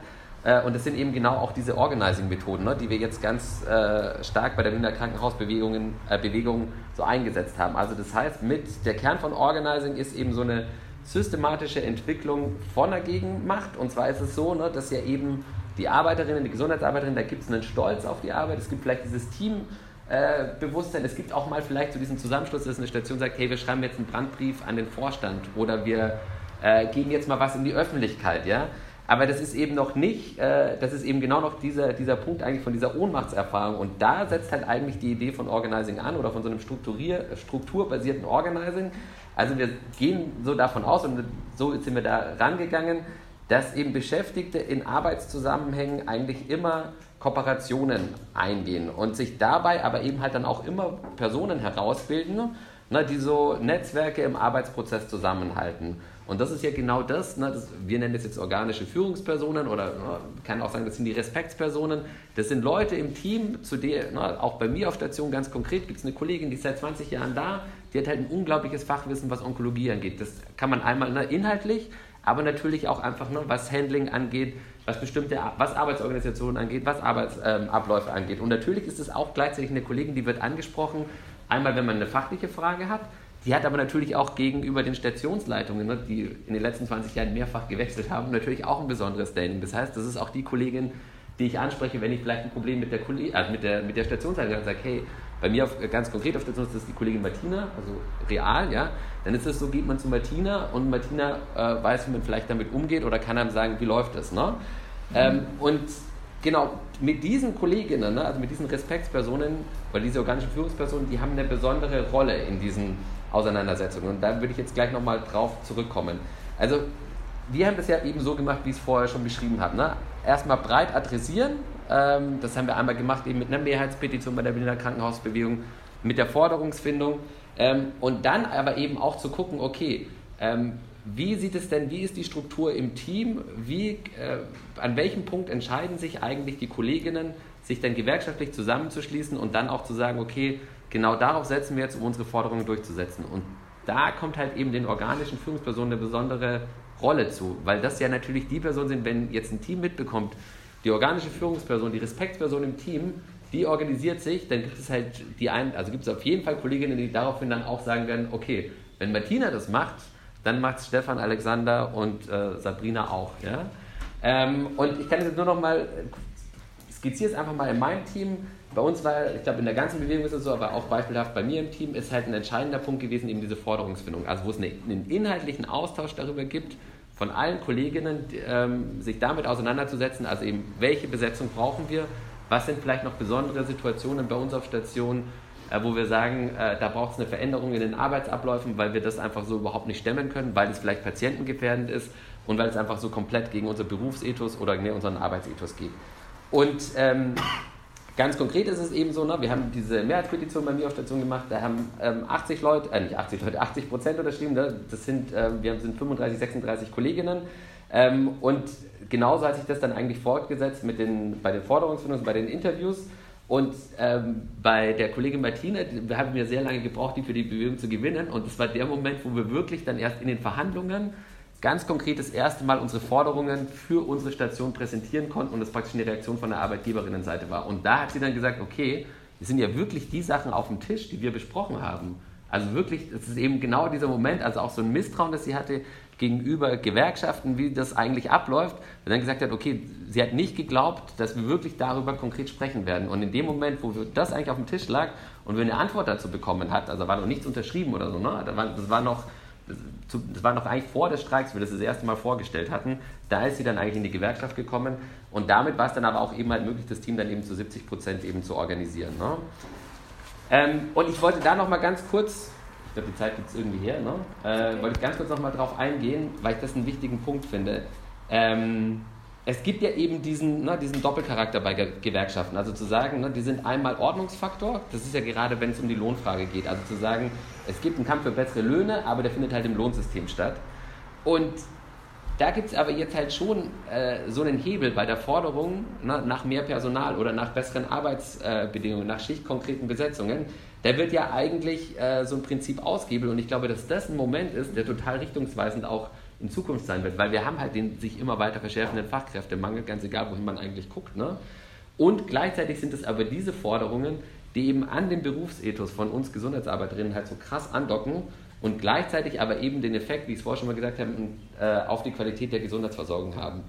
äh, und das sind eben genau auch diese Organizing-Methoden, ne, die wir jetzt ganz äh, stark bei der Wiener Krankenhausbewegung äh, Bewegung so eingesetzt haben. Also das heißt, mit der Kern von Organizing ist eben so eine systematische Entwicklung von der Gegenmacht. Und zwar ist es so, ne, dass ja eben die Arbeiterinnen, die Gesundheitsarbeiterinnen, da gibt es einen Stolz auf die Arbeit, es gibt vielleicht dieses Teambewusstsein, es gibt auch mal vielleicht zu so diesem Zusammenschluss, dass eine Station sagt, hey, wir schreiben jetzt einen Brandbrief an den Vorstand oder wir äh, geben jetzt mal was in die Öffentlichkeit, ja. Aber das ist eben noch nicht, äh, das ist eben genau noch dieser, dieser Punkt eigentlich von dieser Ohnmachtserfahrung. Und da setzt halt eigentlich die Idee von Organizing an oder von so einem strukturbasierten Organizing. Also wir gehen so davon aus und so sind wir da rangegangen, dass eben Beschäftigte in Arbeitszusammenhängen eigentlich immer Kooperationen eingehen und sich dabei aber eben halt dann auch immer Personen herausbilden, ne, die so Netzwerke im Arbeitsprozess zusammenhalten. Und das ist ja genau das, ne, das, wir nennen das jetzt organische Führungspersonen oder ne, kann auch sagen, das sind die Respektspersonen. Das sind Leute im Team, zu der, ne, auch bei mir auf Station ganz konkret gibt es eine Kollegin, die ist seit 20 Jahren da, die hat halt ein unglaubliches Fachwissen, was Onkologie angeht. Das kann man einmal ne, inhaltlich, aber natürlich auch einfach, ne, was Handling angeht, was bestimmte, was Arbeitsorganisationen angeht, was Arbeitsabläufe ähm, angeht. Und natürlich ist es auch gleichzeitig eine Kollegin, die wird angesprochen, einmal wenn man eine fachliche Frage hat, die hat aber natürlich auch gegenüber den Stationsleitungen, ne, die in den letzten 20 Jahren mehrfach gewechselt haben, natürlich auch ein besonderes Standing. Das heißt, das ist auch die Kollegin, die ich anspreche, wenn ich vielleicht ein Problem mit der, also mit der, mit der Stationsleitung habe, sage, hey, bei mir auf, ganz konkret auf Station ist das die Kollegin Martina, also real, ja, dann ist es so, geht man zu Martina und Martina äh, weiß, wie man vielleicht damit umgeht oder kann einem sagen, wie läuft das, ne? Mhm. Ähm, und genau, mit diesen Kolleginnen, ne, also mit diesen Respektspersonen, weil diese organischen Führungspersonen, die haben eine besondere Rolle in diesen Auseinandersetzungen. Und da würde ich jetzt gleich nochmal drauf zurückkommen. Also, wir haben das ja eben so gemacht, wie ich es vorher schon beschrieben habe. Ne? Erstmal breit adressieren. Ähm, das haben wir einmal gemacht, eben mit einer Mehrheitspetition bei der Berliner Krankenhausbewegung, mit der Forderungsfindung. Ähm, und dann aber eben auch zu gucken, okay, ähm, wie sieht es denn, wie ist die Struktur im Team? Wie, äh, an welchem Punkt entscheiden sich eigentlich die Kolleginnen, sich dann gewerkschaftlich zusammenzuschließen und dann auch zu sagen, okay, genau darauf setzen wir jetzt, um unsere Forderungen durchzusetzen. Und da kommt halt eben den organischen Führungspersonen eine besondere Rolle zu, weil das ja natürlich die Personen sind, wenn jetzt ein Team mitbekommt, die organische Führungsperson, die Respektsperson im Team, die organisiert sich, dann gibt es halt die einen, also gibt es auf jeden Fall Kolleginnen, die daraufhin dann auch sagen werden, okay, wenn Martina das macht, dann macht es Stefan, Alexander und äh, Sabrina auch. Ja? Ähm, und ich kann jetzt nur noch mal skizziere es einfach mal in meinem Team. Bei uns war, ich glaube, in der ganzen Bewegung ist es so, aber auch beispielhaft bei mir im Team, ist halt ein entscheidender Punkt gewesen, eben diese Forderungsfindung. Also, wo es einen inhaltlichen Austausch darüber gibt, von allen Kolleginnen, ähm, sich damit auseinanderzusetzen, also eben, welche Besetzung brauchen wir, was sind vielleicht noch besondere Situationen bei uns auf Station, äh, wo wir sagen, äh, da braucht es eine Veränderung in den Arbeitsabläufen, weil wir das einfach so überhaupt nicht stemmen können, weil es vielleicht patientengefährdend ist und weil es einfach so komplett gegen unser Berufsethos oder gegen unseren Arbeitsethos geht. Und ähm, ganz konkret ist es eben so, ne, wir haben diese Mehrheitspetition bei mir auf Station gemacht, da haben ähm, 80 Leute, äh, nicht 80 Leute, 80 Prozent unterschrieben, ne? das sind, äh, wir sind 35, 36 Kolleginnen. Ähm, und genauso hat sich das dann eigentlich fortgesetzt mit den, bei den Forderungsfindungen, bei den Interviews. Und ähm, bei der Kollegin Martine, wir haben wir sehr lange gebraucht, die für die Bewegung zu gewinnen. Und es war der Moment, wo wir wirklich dann erst in den Verhandlungen ganz konkret das erste Mal unsere Forderungen für unsere Station präsentieren konnten und das praktisch eine Reaktion von der Arbeitgeberinnenseite war. Und da hat sie dann gesagt, okay, es sind ja wirklich die Sachen auf dem Tisch, die wir besprochen haben. Also wirklich, es ist eben genau dieser Moment, also auch so ein Misstrauen, das sie hatte, gegenüber Gewerkschaften, wie das eigentlich abläuft, und dann gesagt hat, okay, sie hat nicht geglaubt, dass wir wirklich darüber konkret sprechen werden. Und in dem Moment, wo das eigentlich auf dem Tisch lag und wir eine Antwort dazu bekommen hat, also war noch nichts unterschrieben oder so, ne? das war noch das war noch eigentlich vor des Streiks, wie wir das das erste Mal vorgestellt hatten. Da ist sie dann eigentlich in die Gewerkschaft gekommen und damit war es dann aber auch eben halt möglich, das Team dann eben zu 70 Prozent eben zu organisieren. Ne? Ähm, und ich wollte da noch mal ganz kurz ich glaube, die Zeit gibt es irgendwie her, ne? äh, wollte ich ganz kurz nochmal drauf eingehen, weil ich das einen wichtigen Punkt finde. Ähm, es gibt ja eben diesen, ne, diesen Doppelcharakter bei Gewerkschaften. Also zu sagen, ne, die sind einmal Ordnungsfaktor, das ist ja gerade, wenn es um die Lohnfrage geht. Also zu sagen, es gibt einen Kampf für bessere Löhne, aber der findet halt im Lohnsystem statt. Und da gibt es aber jetzt halt schon äh, so einen Hebel bei der Forderung ne, nach mehr Personal oder nach besseren Arbeitsbedingungen, nach schichtkonkreten Besetzungen, der wird ja eigentlich äh, so ein Prinzip ausgehebelt und ich glaube, dass das ein Moment ist, der total richtungsweisend auch in Zukunft sein wird, weil wir haben halt den sich immer weiter verschärfenden Fachkräftemangel, ganz egal, wohin man eigentlich guckt. Ne? Und gleichzeitig sind es aber diese Forderungen, die eben an dem Berufsethos von uns Gesundheitsarbeiterinnen halt so krass andocken und gleichzeitig aber eben den Effekt, wie ich es vorher schon mal gesagt habe, äh, auf die Qualität der Gesundheitsversorgung haben.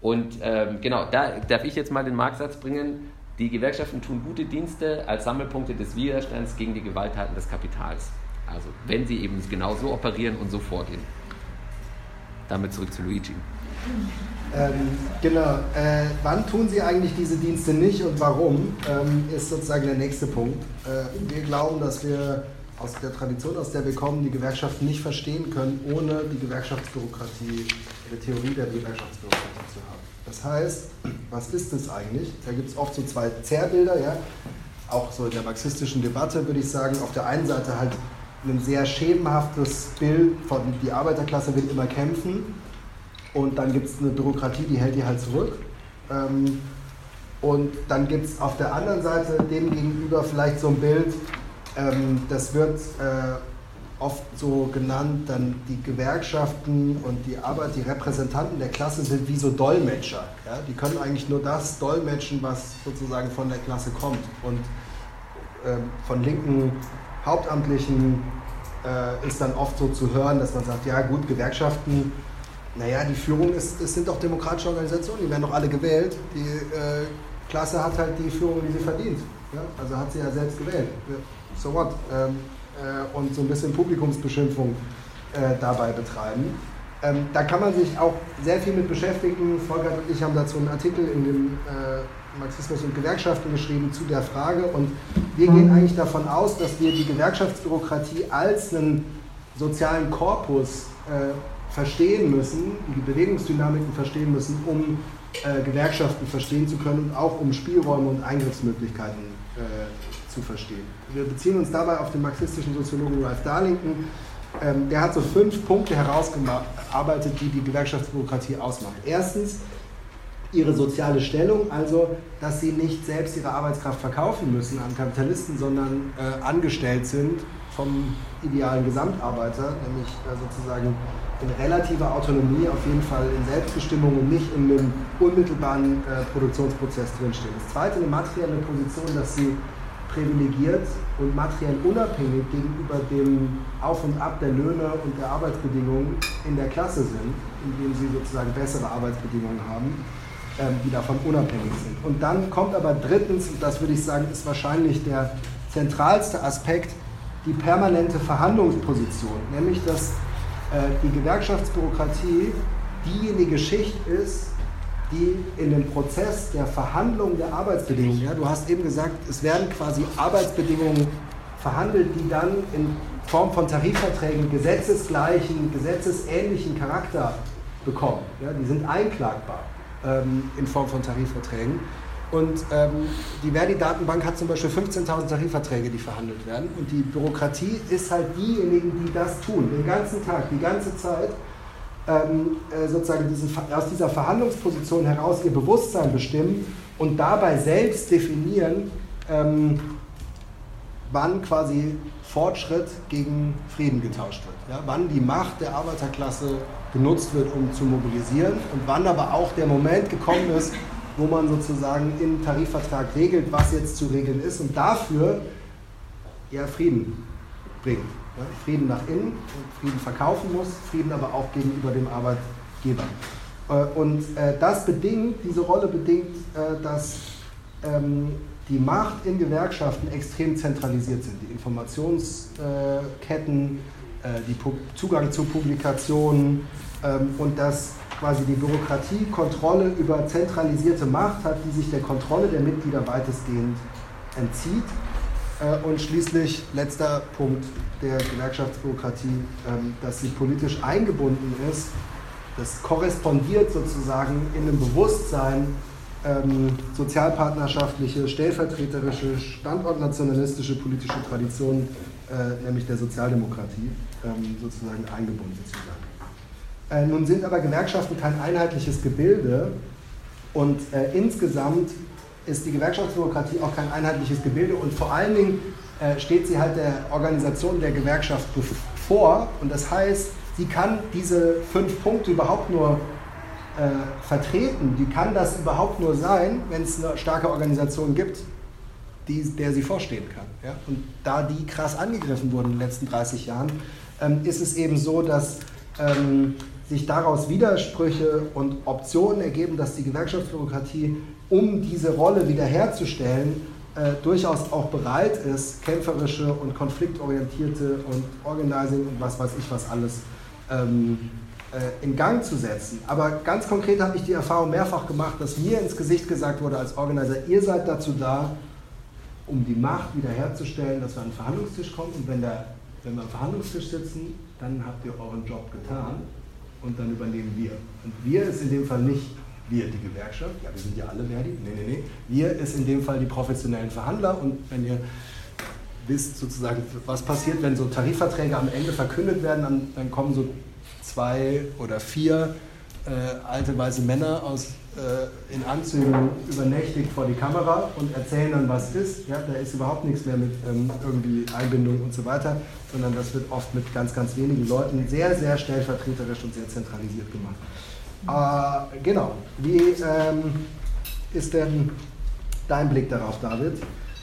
Und ähm, genau, da darf ich jetzt mal den Marksatz bringen, die Gewerkschaften tun gute Dienste als Sammelpunkte des Widerstands gegen die Gewalttaten des Kapitals. Also wenn sie eben genau so operieren und so vorgehen. Damit zurück zu Luigi. Ähm, genau. Äh, wann tun Sie eigentlich diese Dienste nicht und warum, ähm, ist sozusagen der nächste Punkt. Äh, wir glauben, dass wir aus der Tradition, aus der wir kommen, die Gewerkschaften nicht verstehen können, ohne die Gewerkschaftsbürokratie, die Theorie der Gewerkschaftsbürokratie zu haben. Das heißt, was ist es eigentlich? Da gibt es oft so zwei Zerrbilder, ja? auch so in der marxistischen Debatte würde ich sagen, auf der einen Seite halt ein sehr schemenhaftes Bild von die Arbeiterklasse will immer kämpfen und dann gibt es eine Bürokratie, die hält die halt zurück. Ähm, und dann gibt es auf der anderen Seite dem gegenüber vielleicht so ein Bild, ähm, das wird äh, oft so genannt, dann die Gewerkschaften und die Arbeit, die Repräsentanten der Klasse sind wie so Dolmetscher. Ja? Die können eigentlich nur das dolmetschen, was sozusagen von der Klasse kommt. Und ähm, von linken Hauptamtlichen äh, ist dann oft so zu hören, dass man sagt, ja gut, Gewerkschaften, naja, die Führung ist, es sind doch demokratische Organisationen, die werden doch alle gewählt. Die äh, Klasse hat halt die Führung, die sie verdient. Ja? Also hat sie ja selbst gewählt. So what? Ähm, äh, und so ein bisschen Publikumsbeschimpfung äh, dabei betreiben. Ähm, da kann man sich auch sehr viel mit beschäftigen. Volker und ich haben dazu einen Artikel in dem äh, Marxismus und Gewerkschaften geschrieben zu der Frage. Und wir gehen eigentlich davon aus, dass wir die Gewerkschaftsbürokratie als einen sozialen Korpus äh, verstehen müssen, die Bewegungsdynamiken verstehen müssen, um äh, Gewerkschaften verstehen zu können und auch um Spielräume und Eingriffsmöglichkeiten äh, zu verstehen. Wir beziehen uns dabei auf den marxistischen Soziologen Ralph Darlington. Ähm, der hat so fünf Punkte herausgearbeitet, die die Gewerkschaftsbürokratie ausmacht. Erstens, ihre soziale Stellung, also dass sie nicht selbst ihre Arbeitskraft verkaufen müssen an Kapitalisten, sondern äh, angestellt sind vom idealen Gesamtarbeiter, nämlich äh, sozusagen in relativer Autonomie, auf jeden Fall in Selbstbestimmung und nicht in einem unmittelbaren äh, Produktionsprozess drinstehen. Das zweite, eine materielle Position, dass sie privilegiert und materiell unabhängig gegenüber dem Auf und Ab der Löhne und der Arbeitsbedingungen in der Klasse sind, indem sie sozusagen bessere Arbeitsbedingungen haben, die davon unabhängig sind. Und dann kommt aber drittens, und das würde ich sagen, ist wahrscheinlich der zentralste Aspekt, die permanente Verhandlungsposition, nämlich dass äh, die Gewerkschaftsbürokratie diejenige Schicht ist, die in dem Prozess der Verhandlung der Arbeitsbedingungen, ja, du hast eben gesagt, es werden quasi Arbeitsbedingungen verhandelt, die dann in Form von Tarifverträgen gesetzesgleichen, gesetzesähnlichen Charakter bekommen. Ja, die sind einklagbar ähm, in Form von Tarifverträgen. Und ähm, die Verdi-Datenbank hat zum Beispiel 15.000 Tarifverträge, die verhandelt werden. Und die Bürokratie ist halt diejenigen, die das tun, den ganzen Tag, die ganze Zeit, ähm, äh, sozusagen diesen, aus dieser Verhandlungsposition heraus ihr Bewusstsein bestimmen und dabei selbst definieren, ähm, wann quasi Fortschritt gegen Frieden getauscht wird. Ja? Wann die Macht der Arbeiterklasse genutzt wird, um zu mobilisieren und wann aber auch der Moment gekommen ist, wo man sozusagen im Tarifvertrag regelt, was jetzt zu regeln ist und dafür ja Frieden bringt. Ja? Frieden nach innen Frieden verkaufen muss, Frieden aber auch gegenüber dem Arbeitgeber. Äh, und äh, das bedingt, diese Rolle bedingt, äh, dass ähm, die Macht in Gewerkschaften extrem zentralisiert sind. Die Informationsketten, die Zugang zu Publikationen ähm, und dass quasi die Bürokratie Kontrolle über zentralisierte Macht hat, die sich der Kontrolle der Mitglieder weitestgehend entzieht. Und schließlich letzter Punkt der Gewerkschaftsbürokratie, ähm, dass sie politisch eingebunden ist. Das korrespondiert sozusagen in einem Bewusstsein ähm, sozialpartnerschaftliche, stellvertreterische, standortnationalistische politische Tradition, äh, nämlich der Sozialdemokratie, ähm, sozusagen eingebunden zu sein. Äh, nun sind aber Gewerkschaften kein einheitliches Gebilde und äh, insgesamt ist die Gewerkschaftsdemokratie auch kein einheitliches Gebilde und vor allen Dingen äh, steht sie halt der Organisation der Gewerkschaft vor und das heißt, sie kann diese fünf Punkte überhaupt nur äh, vertreten, die kann das überhaupt nur sein, wenn es eine starke Organisation gibt, die, der sie vorstehen kann. Ja? Und da die krass angegriffen wurden in den letzten 30 Jahren, ähm, ist es eben so, dass ähm, sich daraus Widersprüche und Optionen ergeben, dass die Gewerkschaftsbürokratie, um diese Rolle wiederherzustellen, äh, durchaus auch bereit ist, kämpferische und konfliktorientierte und Organizing und was weiß ich was alles ähm, äh, in Gang zu setzen. Aber ganz konkret habe ich die Erfahrung mehrfach gemacht, dass mir ins Gesicht gesagt wurde als Organizer, ihr seid dazu da, um die Macht wiederherzustellen, dass wir an den Verhandlungstisch kommen und wenn, der, wenn wir am Verhandlungstisch sitzen, dann habt ihr euren Job getan und dann übernehmen wir. Und wir ist in dem Fall nicht wir, die Gewerkschaft, ja, wir sind ja alle Verdi, nee, nee, nee. Wir ist in dem Fall die professionellen Verhandler und wenn ihr wisst sozusagen, was passiert, wenn so Tarifverträge am Ende verkündet werden, dann, dann kommen so zwei oder vier äh, alte weiße Männer aus, äh, in Anzügen übernächtigt vor die Kamera und erzählen dann, was ist. Ja, da ist überhaupt nichts mehr mit ähm, irgendwie Einbindung und so weiter, sondern das wird oft mit ganz, ganz wenigen Leuten sehr, sehr stellvertreterisch und sehr zentralisiert gemacht. Äh, genau. Wie ähm, ist denn dein Blick darauf, David,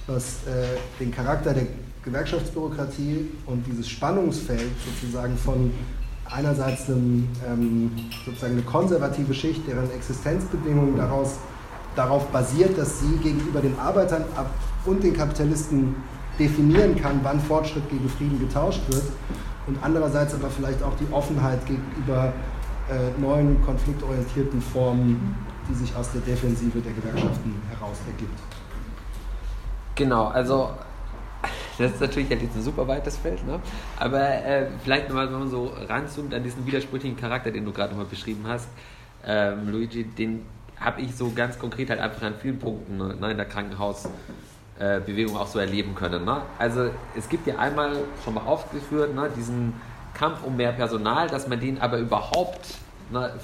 was äh, den Charakter der Gewerkschaftsbürokratie und dieses Spannungsfeld sozusagen von einerseits eine, ähm, sozusagen eine konservative Schicht, deren Existenzbedingungen daraus, darauf basiert, dass sie gegenüber den Arbeitern und den Kapitalisten definieren kann, wann Fortschritt gegen Frieden getauscht wird und andererseits aber vielleicht auch die Offenheit gegenüber äh, neuen konfliktorientierten Formen, die sich aus der Defensive der Gewerkschaften heraus ergibt. Genau, also das ist natürlich halt jetzt ein super weites Feld, ne? aber äh, vielleicht nochmal, wenn man so ranzoomt an diesen widersprüchlichen Charakter, den du gerade nochmal beschrieben hast, ähm, Luigi, den habe ich so ganz konkret halt einfach an vielen Punkten ne, in der Krankenhausbewegung äh, auch so erleben können. Ne? Also es gibt ja einmal schon mal aufgeführt, ne, diesen Kampf um mehr Personal, dass man den aber überhaupt ne,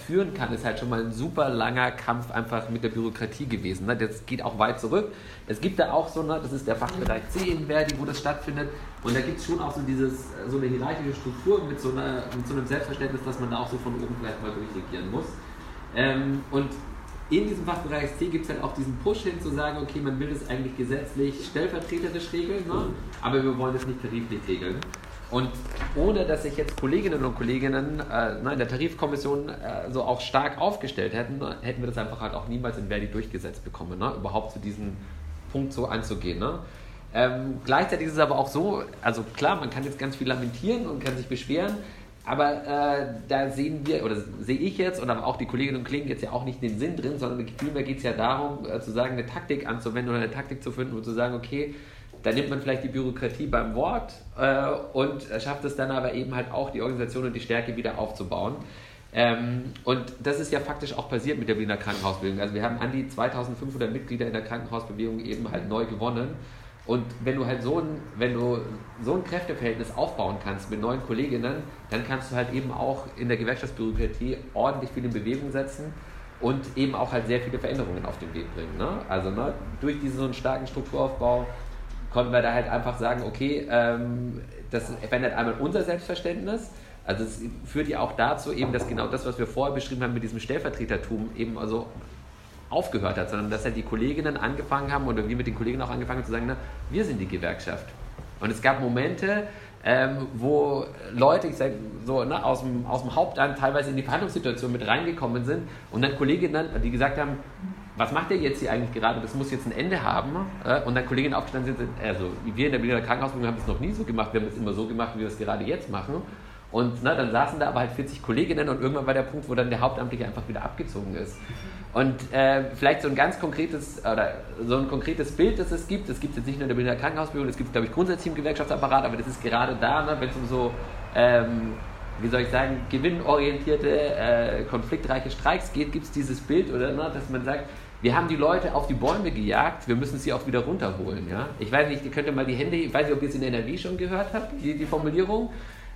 führen kann, ist halt schon mal ein super langer Kampf einfach mit der Bürokratie gewesen. Ne? Das geht auch weit zurück. Es gibt da auch so, ne, das ist der Fachbereich C in Verdi, wo das stattfindet. Und da gibt es schon auch so, dieses, so eine hierarchische Struktur mit so, einer, mit so einem Selbstverständnis, dass man da auch so von oben vielleicht mal durchregieren muss. Ähm, und in diesem Fachbereich C gibt es halt auch diesen Push hin zu sagen, okay, man will das eigentlich gesetzlich stellvertreterisch regeln, ne? aber wir wollen es nicht tariflich regeln. Und ohne dass sich jetzt Kolleginnen und Kollegen äh, in der Tarifkommission äh, so auch stark aufgestellt hätten, hätten wir das einfach halt auch niemals in Verdi durchgesetzt bekommen, ne? überhaupt zu diesem Punkt so anzugehen. Ne? Ähm, gleichzeitig ist es aber auch so, also klar, man kann jetzt ganz viel lamentieren und kann sich beschweren, aber äh, da sehen wir, oder sehe ich jetzt und aber auch die Kolleginnen und Kollegen jetzt ja auch nicht den Sinn drin, sondern vielmehr geht es ja darum, äh, zu sagen, eine Taktik anzuwenden oder eine Taktik zu finden und zu sagen, okay, da nimmt man vielleicht die Bürokratie beim Wort äh, und schafft es dann aber eben halt auch, die Organisation und die Stärke wieder aufzubauen. Ähm, und das ist ja faktisch auch passiert mit der Berliner Krankenhausbewegung. Also wir haben an die 2500 Mitglieder in der Krankenhausbewegung eben halt neu gewonnen. Und wenn du halt so ein, wenn du so ein Kräfteverhältnis aufbauen kannst mit neuen Kolleginnen, dann kannst du halt eben auch in der Gewerkschaftsbürokratie ordentlich viel in Bewegung setzen und eben auch halt sehr viele Veränderungen auf den Weg bringen. Ne? Also ne, durch diesen so einen starken Strukturaufbau konnten wir da halt einfach sagen, okay, ähm, das verändert einmal unser Selbstverständnis, also es führt ja auch dazu eben, dass genau das, was wir vorher beschrieben haben mit diesem Stellvertretertum eben also aufgehört hat, sondern dass halt die Kolleginnen angefangen haben oder wir mit den Kollegen auch angefangen haben zu sagen, na, wir sind die Gewerkschaft. Und es gab Momente, ähm, wo Leute, ich sage so, ne, aus, dem, aus dem Hauptamt teilweise in die Verhandlungssituation mit reingekommen sind und dann Kolleginnen, die gesagt haben, was macht der jetzt hier eigentlich gerade? Das muss jetzt ein Ende haben. Äh, und dann Kolleginnen aufgestanden sind, also wir in der Berliner Krankenhausbewegung haben es noch nie so gemacht, wir haben es immer so gemacht, wie wir es gerade jetzt machen. Und na, dann saßen da aber halt 40 Kolleginnen und irgendwann war der Punkt, wo dann der Hauptamtliche einfach wieder abgezogen ist. Und äh, vielleicht so ein ganz konkretes oder so ein konkretes Bild, das es gibt, das gibt es jetzt nicht nur in der Berliner Krankenhausbewegung, das gibt es, glaube ich, grundsätzlich im Gewerkschaftsapparat, aber das ist gerade da, ne, wenn es um so, ähm, wie soll ich sagen, gewinnorientierte, äh, konfliktreiche Streiks geht, gibt es dieses Bild, oder, ne, dass man sagt, wir haben die Leute auf die Bäume gejagt, wir müssen sie auch wieder runterholen. Ja? Ich weiß nicht, ihr könnt ja mal die Hände, ich weiß nicht, ob ihr es in NRW schon gehört habt, die, die Formulierung.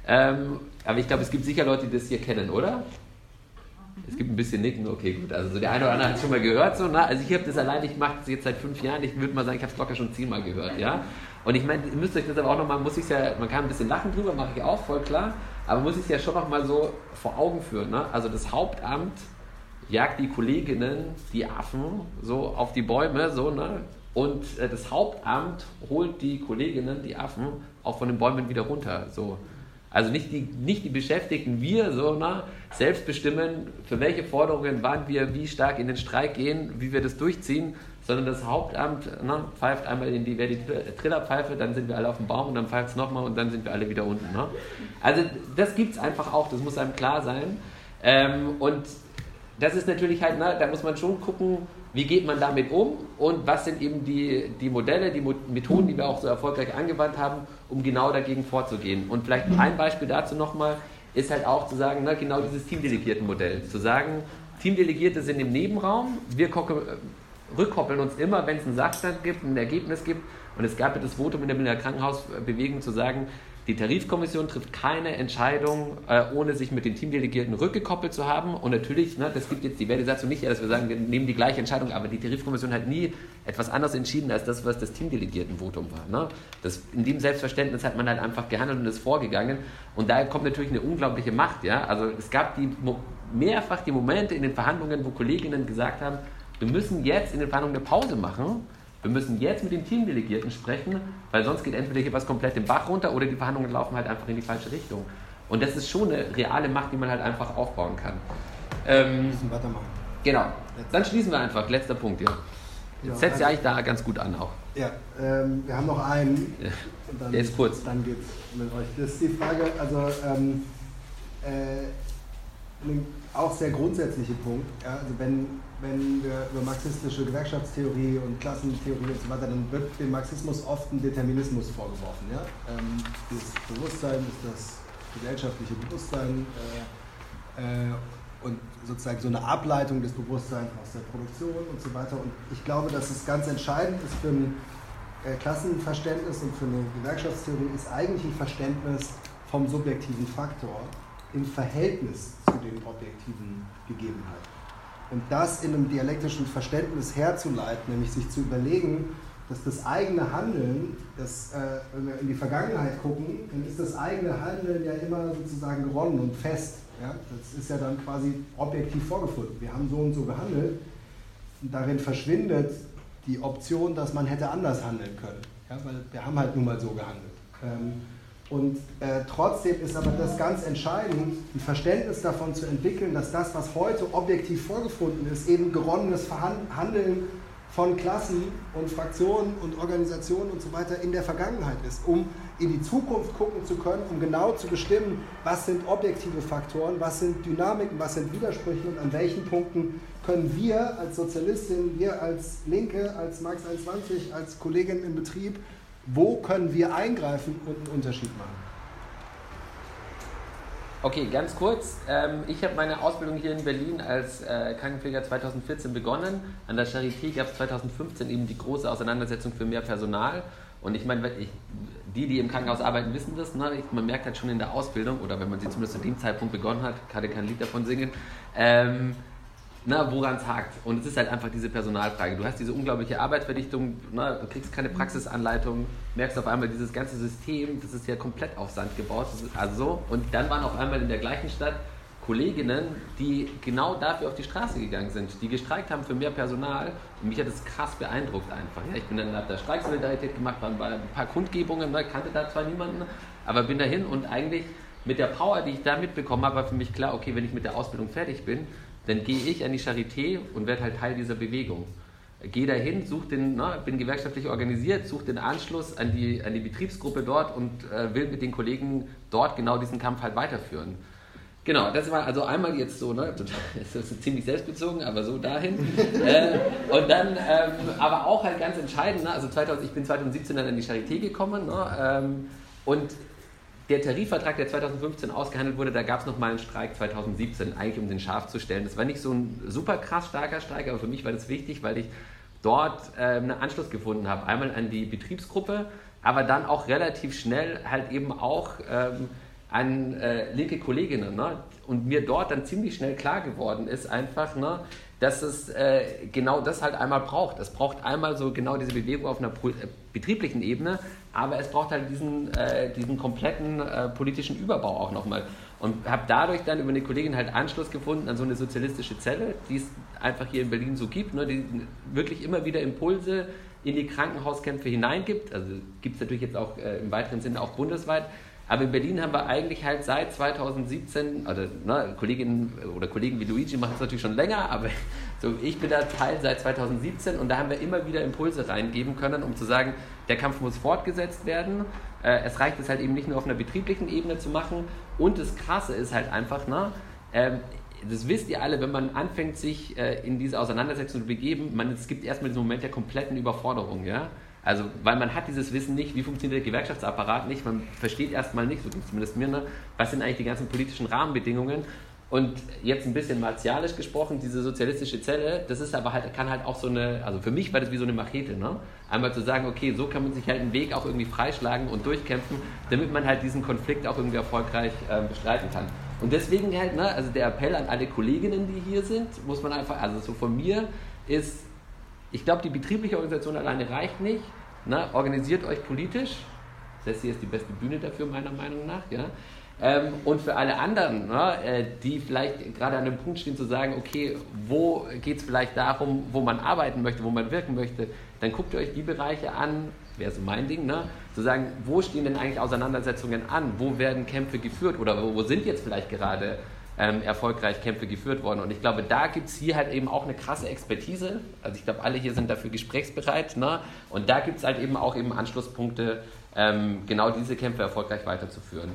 Ähm, aber ich glaube, es gibt sicher Leute, die das hier kennen, oder? Es gibt ein bisschen Nicken, okay, gut. Also so der eine oder andere hat es schon mal gehört. So, ne? Also ich habe das allein, ich mache das jetzt seit fünf Jahren. Ich würde mal sagen, ich habe es locker schon zehnmal gehört. Ja? Und ich meine, ihr müsst euch das aber auch nochmal, muss ich ja, man kann ein bisschen lachen drüber, mache ich auch, voll klar. Aber muss ich es ja schon nochmal so vor Augen führen. Ne? Also das Hauptamt jagt die Kolleginnen, die Affen, so auf die Bäume, so, ne? Und äh, das Hauptamt holt die Kolleginnen, die Affen, auch von den Bäumen wieder runter. So. Also nicht die, nicht die Beschäftigten, wir, sondern selbst bestimmen, für welche Forderungen, wann wir wie stark in den Streik gehen, wie wir das durchziehen, sondern das Hauptamt ne, pfeift einmal in die, wer die Trillerpfeife, dann sind wir alle auf dem Baum und dann pfeift es nochmal und dann sind wir alle wieder unten. Ne? Also das gibt es einfach auch, das muss einem klar sein. Ähm, und das ist natürlich halt, ne, da muss man schon gucken, wie geht man damit um und was sind eben die, die Modelle, die Methoden, die wir auch so erfolgreich angewandt haben, um genau dagegen vorzugehen. Und vielleicht ein Beispiel dazu nochmal ist halt auch zu sagen, ne, genau dieses Teamdelegierten-Modell. Zu sagen, Teamdelegierte sind im Nebenraum, wir rückkoppeln uns immer, wenn es einen Sachstand gibt, ein Ergebnis gibt. Und es gab ja das Votum in der Krankenhausbewegung zu sagen, die Tarifkommission trifft keine Entscheidung, äh, ohne sich mit den Teamdelegierten rückgekoppelt zu haben. Und natürlich, ne, das gibt jetzt die Wertesatzung nicht, dass wir sagen, wir nehmen die gleiche Entscheidung, aber die Tarifkommission hat nie etwas anderes entschieden als das, was das Teamdelegiertenvotum war. Ne? Das, in dem Selbstverständnis hat man halt einfach gehandelt und ist vorgegangen. Und daher kommt natürlich eine unglaubliche Macht. Ja? Also es gab die, mehrfach die Momente in den Verhandlungen, wo Kolleginnen gesagt haben, wir müssen jetzt in den Verhandlungen eine Pause machen wir müssen jetzt mit den Teamdelegierten sprechen, weil sonst geht entweder hier was komplett den Bach runter oder die Verhandlungen laufen halt einfach in die falsche Richtung. Und das ist schon eine reale Macht, die man halt einfach aufbauen kann. Ähm, müssen weitermachen. Genau. Dann schließen wir einfach. Letzter Punkt, ja. Ja, setzt ja eigentlich da ganz gut an auch. Ja, ähm, wir haben noch einen. Dann, Der ist kurz. Dann geht's mit euch. Das ist die Frage, also ähm, äh, auch sehr grundsätzliche Punkt. Ja, also wenn wenn wir über marxistische Gewerkschaftstheorie und Klassentheorie und so weiter, dann wird dem Marxismus oft ein Determinismus vorgeworfen. Ja? Ähm, das Bewusstsein ist das gesellschaftliche Bewusstsein äh, äh, und sozusagen so eine Ableitung des Bewusstseins aus der Produktion und so weiter. Und ich glaube, dass es ganz entscheidend ist für ein äh, Klassenverständnis und für eine Gewerkschaftstheorie, ist eigentlich ein Verständnis vom subjektiven Faktor im Verhältnis zu den objektiven Gegebenheiten. Und das in einem dialektischen Verständnis herzuleiten, nämlich sich zu überlegen, dass das eigene Handeln, das, äh, wenn wir in die Vergangenheit gucken, dann ist das eigene Handeln ja immer sozusagen gewonnen und fest. Ja? Das ist ja dann quasi objektiv vorgefunden. Wir haben so und so gehandelt und darin verschwindet die Option, dass man hätte anders handeln können. Ja? Weil wir haben halt nun mal so gehandelt. Ähm, und äh, trotzdem ist aber das ganz entscheidend, ein Verständnis davon zu entwickeln, dass das, was heute objektiv vorgefunden ist, eben geronnenes Handeln von Klassen und Fraktionen und Organisationen und so weiter in der Vergangenheit ist, um in die Zukunft gucken zu können, um genau zu bestimmen, was sind objektive Faktoren, was sind Dynamiken, was sind Widersprüche und an welchen Punkten können wir als Sozialistin, wir als Linke, als Marx 21, als Kollegin im Betrieb wo können wir eingreifen und einen Unterschied machen? Okay, ganz kurz. Ähm, ich habe meine Ausbildung hier in Berlin als äh, Krankenpfleger 2014 begonnen. An der Charité gab es 2015 eben die große Auseinandersetzung für mehr Personal. Und ich meine, die, die im Krankenhaus arbeiten, wissen das. Ne? Man merkt halt schon in der Ausbildung, oder wenn man sie zumindest zu dem Zeitpunkt begonnen hat, kann ich kein Lied davon singen, ähm, na, woran es hakt. Und es ist halt einfach diese Personalfrage. Du hast diese unglaubliche Arbeitsverdichtung, na, du kriegst keine Praxisanleitung, merkst auf einmal dieses ganze System, das ist ja komplett auf Sand gebaut. also so. Und dann waren auf einmal in der gleichen Stadt Kolleginnen, die genau dafür auf die Straße gegangen sind, die gestreikt haben für mehr Personal. Und mich hat das krass beeindruckt einfach. Ja, ich bin dann nach der Streiksolidarität gemacht, war bei ein paar Kundgebungen, ne, kannte da zwar niemanden, aber bin dahin und eigentlich mit der Power, die ich da mitbekommen habe, war für mich klar, okay, wenn ich mit der Ausbildung fertig bin, dann gehe ich an die Charité und werde halt Teil dieser Bewegung. Gehe dahin, such den, na, bin gewerkschaftlich organisiert, suche den Anschluss an die, an die Betriebsgruppe dort und äh, will mit den Kollegen dort genau diesen Kampf halt weiterführen. Genau, das war also einmal jetzt so, ne, <laughs> das ist ziemlich selbstbezogen, aber so dahin. <laughs> äh, und dann, ähm, aber auch halt ganz entscheidend, ne, also 2000, ich bin 2017 dann an die Charité gekommen ne, ähm, und der Tarifvertrag, der 2015 ausgehandelt wurde, da gab es nochmal einen Streik 2017, eigentlich um den scharf zu stellen. Das war nicht so ein super krass starker Streik, aber für mich war das wichtig, weil ich dort äh, einen Anschluss gefunden habe. Einmal an die Betriebsgruppe, aber dann auch relativ schnell halt eben auch ähm, an äh, linke Kolleginnen. Ne? Und mir dort dann ziemlich schnell klar geworden ist einfach, ne, dass es äh, genau das halt einmal braucht. Es braucht einmal so genau diese Bewegung auf einer äh, betrieblichen Ebene, aber es braucht halt diesen, äh, diesen kompletten äh, politischen Überbau auch nochmal. Und habe dadurch dann über eine Kollegin halt Anschluss gefunden an so eine sozialistische Zelle, die es einfach hier in Berlin so gibt, ne, die wirklich immer wieder Impulse in die Krankenhauskämpfe hineingibt. Also gibt es natürlich jetzt auch äh, im weiteren Sinne auch bundesweit. Aber in Berlin haben wir eigentlich halt seit 2017, also ne, Kolleginnen oder Kollegen wie Luigi machen es natürlich schon länger, aber <laughs> so, ich bin da Teil seit 2017 und da haben wir immer wieder Impulse reingeben können, um zu sagen, der Kampf muss fortgesetzt werden. Äh, es reicht es halt eben nicht nur auf einer betrieblichen Ebene zu machen. Und das Krasse ist halt einfach, ne, äh, das wisst ihr alle, wenn man anfängt, sich äh, in diese Auseinandersetzung zu begeben, man, es gibt erstmal diesen Moment der kompletten Überforderung, ja. Also, weil man hat dieses Wissen nicht, wie funktioniert der Gewerkschaftsapparat nicht, man versteht erstmal nicht, so ging es zumindest mir, ne, was sind eigentlich die ganzen politischen Rahmenbedingungen. Und jetzt ein bisschen martialisch gesprochen, diese sozialistische Zelle, das ist aber halt, kann halt auch so eine, also für mich war das wie so eine Machete, ne? Einmal zu sagen, okay, so kann man sich halt einen Weg auch irgendwie freischlagen und durchkämpfen, damit man halt diesen Konflikt auch irgendwie erfolgreich äh, bestreiten kann. Und deswegen halt, ne, also der Appell an alle Kolleginnen, die hier sind, muss man einfach, also so von mir ist, ich glaube, die betriebliche Organisation alleine reicht nicht. Ne? Organisiert euch politisch. Hier ist die beste Bühne dafür, meiner Meinung nach. Ja? Ähm, und für alle anderen, ne, äh, die vielleicht gerade an dem Punkt stehen zu sagen, okay, wo geht es vielleicht darum, wo man arbeiten möchte, wo man wirken möchte, dann guckt ihr euch die Bereiche an, wäre so mein Ding, ne, zu sagen, wo stehen denn eigentlich Auseinandersetzungen an, wo werden Kämpfe geführt oder wo, wo sind jetzt vielleicht gerade ähm, erfolgreich Kämpfe geführt worden. Und ich glaube, da gibt es hier halt eben auch eine krasse Expertise. Also ich glaube, alle hier sind dafür gesprächsbereit. Ne? Und da gibt es halt eben auch eben Anschlusspunkte, ähm, genau diese Kämpfe erfolgreich weiterzuführen.